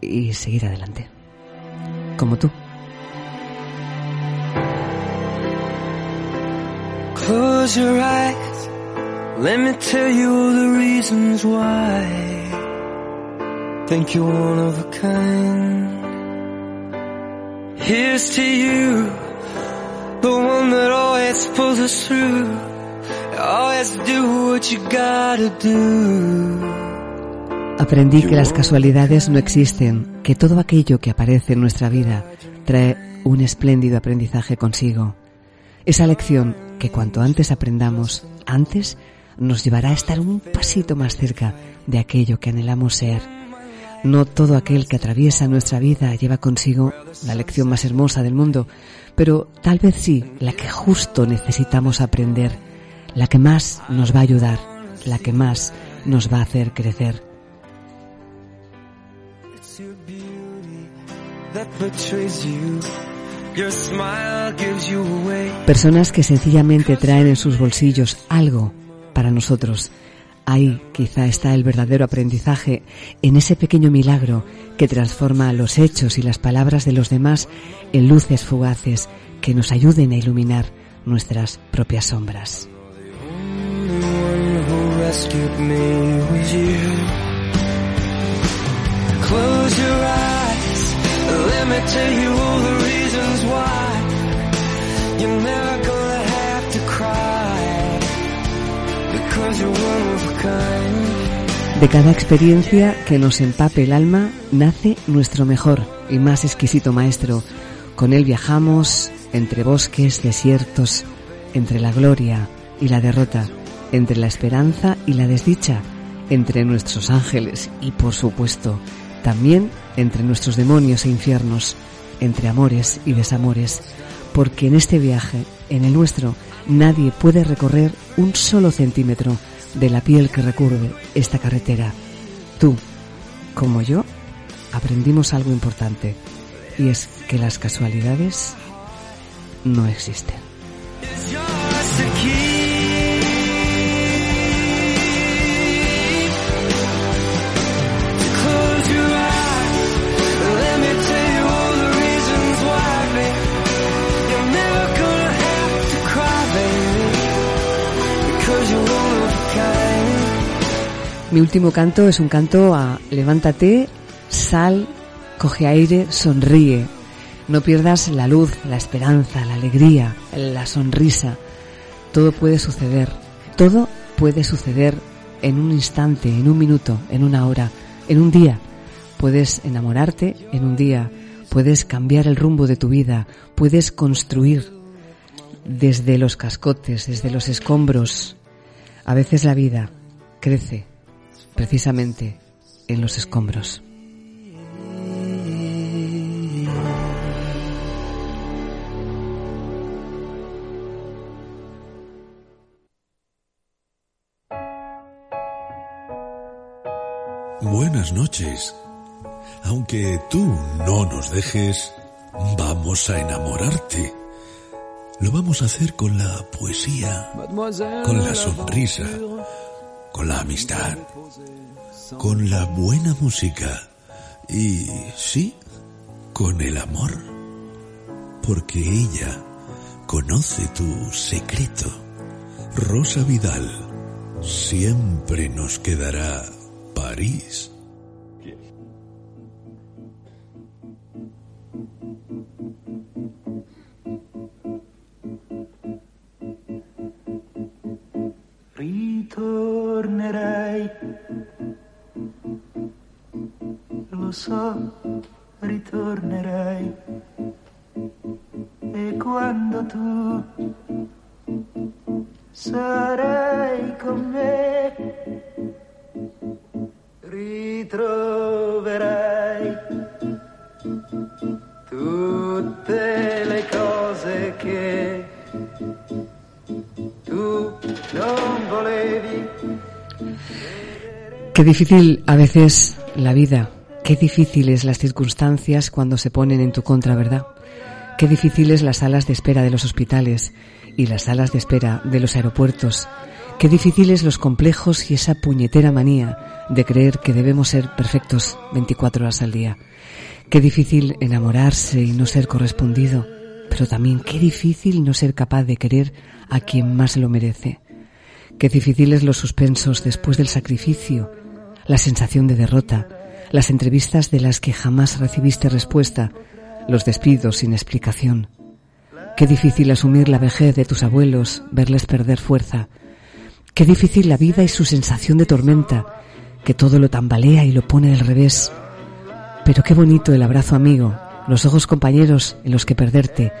y seguir adelante, como tú. Close your eyes, let me tell you all the reasons why. Think you're one of a kind. Here's to you, the one that always pulls us through. Always do what you gotta do. Aprendí que las casualidades no existen, que todo aquello que aparece en nuestra vida trae un espléndido aprendizaje consigo. Esa lección que cuanto antes aprendamos, antes nos llevará a estar un pasito más cerca de aquello que anhelamos ser no todo aquel que atraviesa nuestra vida lleva consigo la lección más hermosa del mundo, pero tal vez sí la que justo necesitamos aprender, la que más nos va a ayudar, la que más nos va a hacer crecer. Personas que sencillamente traen en sus bolsillos algo para nosotros, Ahí quizá está el verdadero aprendizaje en ese pequeño milagro que transforma los hechos y las palabras de los demás en luces fugaces que nos ayuden a iluminar nuestras propias sombras. De cada experiencia que nos empape el alma nace nuestro mejor, y más exquisito maestro. Con él viajamos entre bosques, desiertos, entre la gloria y la derrota, entre la esperanza y la desdicha, entre nuestros ángeles y, por supuesto, también entre nuestros demonios e infiernos, entre amores y desamores, porque en este viaje, en el nuestro, nadie puede recorrer un solo centímetro de la piel que recuerde esta carretera. Tú, como yo, aprendimos algo importante, y es que las casualidades no existen. Mi último canto es un canto a levántate, sal, coge aire, sonríe. No pierdas la luz, la esperanza, la alegría, la sonrisa. Todo puede suceder. Todo puede suceder en un instante, en un minuto, en una hora, en un día. Puedes enamorarte en un día. Puedes cambiar el rumbo de tu vida. Puedes construir desde los cascotes, desde los escombros. A veces la vida crece precisamente en los escombros. Buenas noches. Aunque tú no nos dejes, vamos a enamorarte. Lo vamos a hacer con la poesía, con la sonrisa, con la amistad, con la buena música y, sí, con el amor. Porque ella conoce tu secreto. Rosa Vidal siempre nos quedará París. Difícil a veces la vida, qué difíciles las circunstancias cuando se ponen en tu contra, ¿verdad? Qué difíciles las salas de espera de los hospitales y las salas de espera de los aeropuertos. Qué difíciles los complejos y esa puñetera manía de creer que debemos ser perfectos 24 horas al día. Qué difícil enamorarse y no ser correspondido, pero también qué difícil no ser capaz de querer a quien más lo merece. Qué difíciles los suspensos después del sacrificio, la sensación de derrota, las entrevistas de las que jamás recibiste respuesta, los despidos sin explicación. Qué difícil asumir la vejez de tus abuelos, verles perder fuerza. Qué difícil la vida y su sensación de tormenta, que todo lo tambalea y lo pone al revés. Pero qué bonito el abrazo amigo, los ojos compañeros en los que perderte,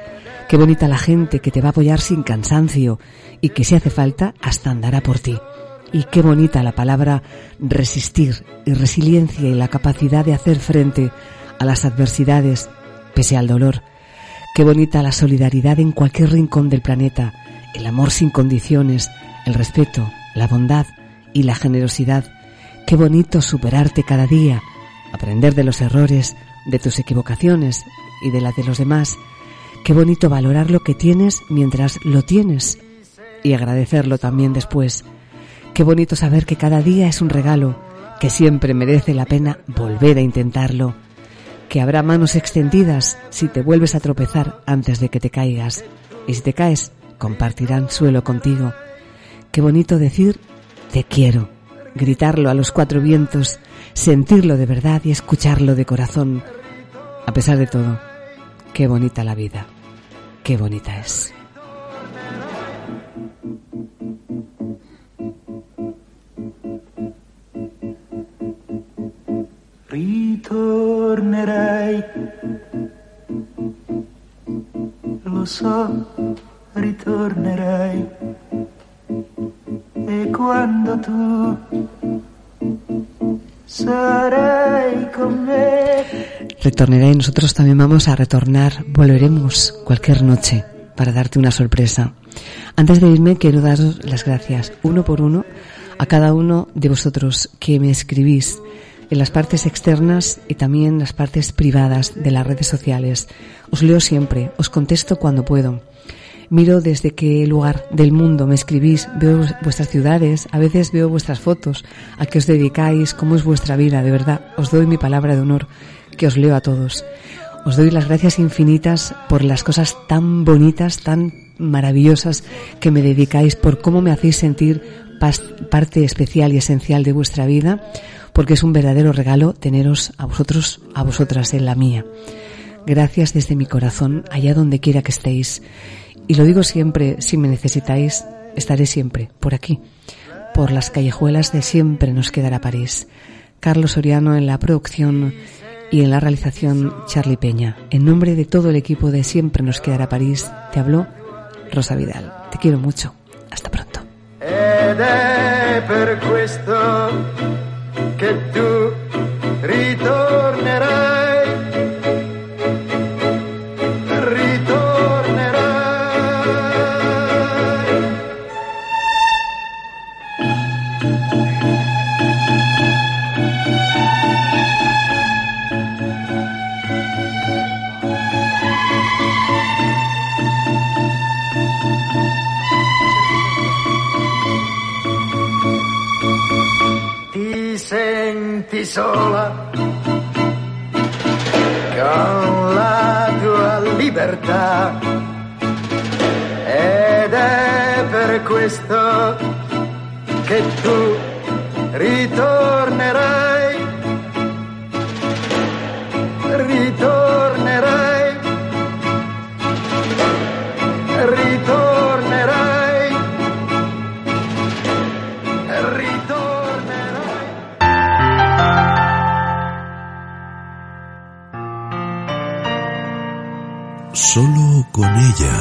Qué bonita la gente que te va a apoyar sin cansancio y que si hace falta hasta andará por ti. Y qué bonita la palabra resistir y resiliencia y la capacidad de hacer frente a las adversidades pese al dolor. Qué bonita la solidaridad en cualquier rincón del planeta, el amor sin condiciones, el respeto, la bondad y la generosidad. Qué bonito superarte cada día, aprender de los errores, de tus equivocaciones y de las de los demás Qué bonito valorar lo que tienes mientras lo tienes y agradecerlo también después. Qué bonito saber que cada día es un regalo, que siempre merece la pena volver a intentarlo, que habrá manos extendidas si te vuelves a tropezar antes de que te caigas, y si te caes, compartirán suelo contigo. Qué bonito decir te quiero, gritarlo a los cuatro vientos, sentirlo de verdad y escucharlo de corazón. A pesar de todo, Qué bonita la vida, qué bonita es. ritornerai. Lo so, ritornerai. E quando tu sarai. Retornerai, nosotros también vamos a retornar, volveremos cualquier noche para darte una sorpresa. Antes de irme, quiero daros las gracias, uno por uno, a cada uno de vosotros que me escribís en las partes externas y también en las partes privadas de las redes sociales. Os leo siempre, os contesto cuando puedo. Miro desde qué lugar del mundo me escribís, veo vuestras ciudades, a veces veo vuestras fotos, a qué os dedicáis, cómo es vuestra vida, de verdad, os doy mi palabra de honor, que os leo a todos. Os doy las gracias infinitas por las cosas tan bonitas, tan maravillosas que me dedicáis, por cómo me hacéis sentir parte especial y esencial de vuestra vida, porque es un verdadero regalo teneros a vosotros, a vosotras en la mía. Gracias desde mi corazón, allá donde quiera que estéis. Y lo digo siempre, si me necesitáis, estaré siempre por aquí. Por las callejuelas de siempre nos quedará París. Carlos Soriano en la producción y en la realización Charlie Peña. En nombre de todo el equipo de Siempre nos quedará París, te habló Rosa Vidal. Te quiero mucho. Hasta pronto. Che tu ritornerai. Sola con la tua libertà. Ed è per questo che tu ritornerai, Solo con ella.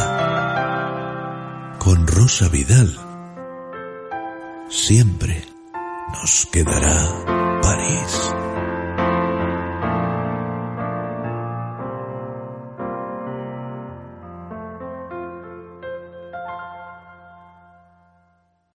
Con Rosa Vidal. Siempre nos quedará París.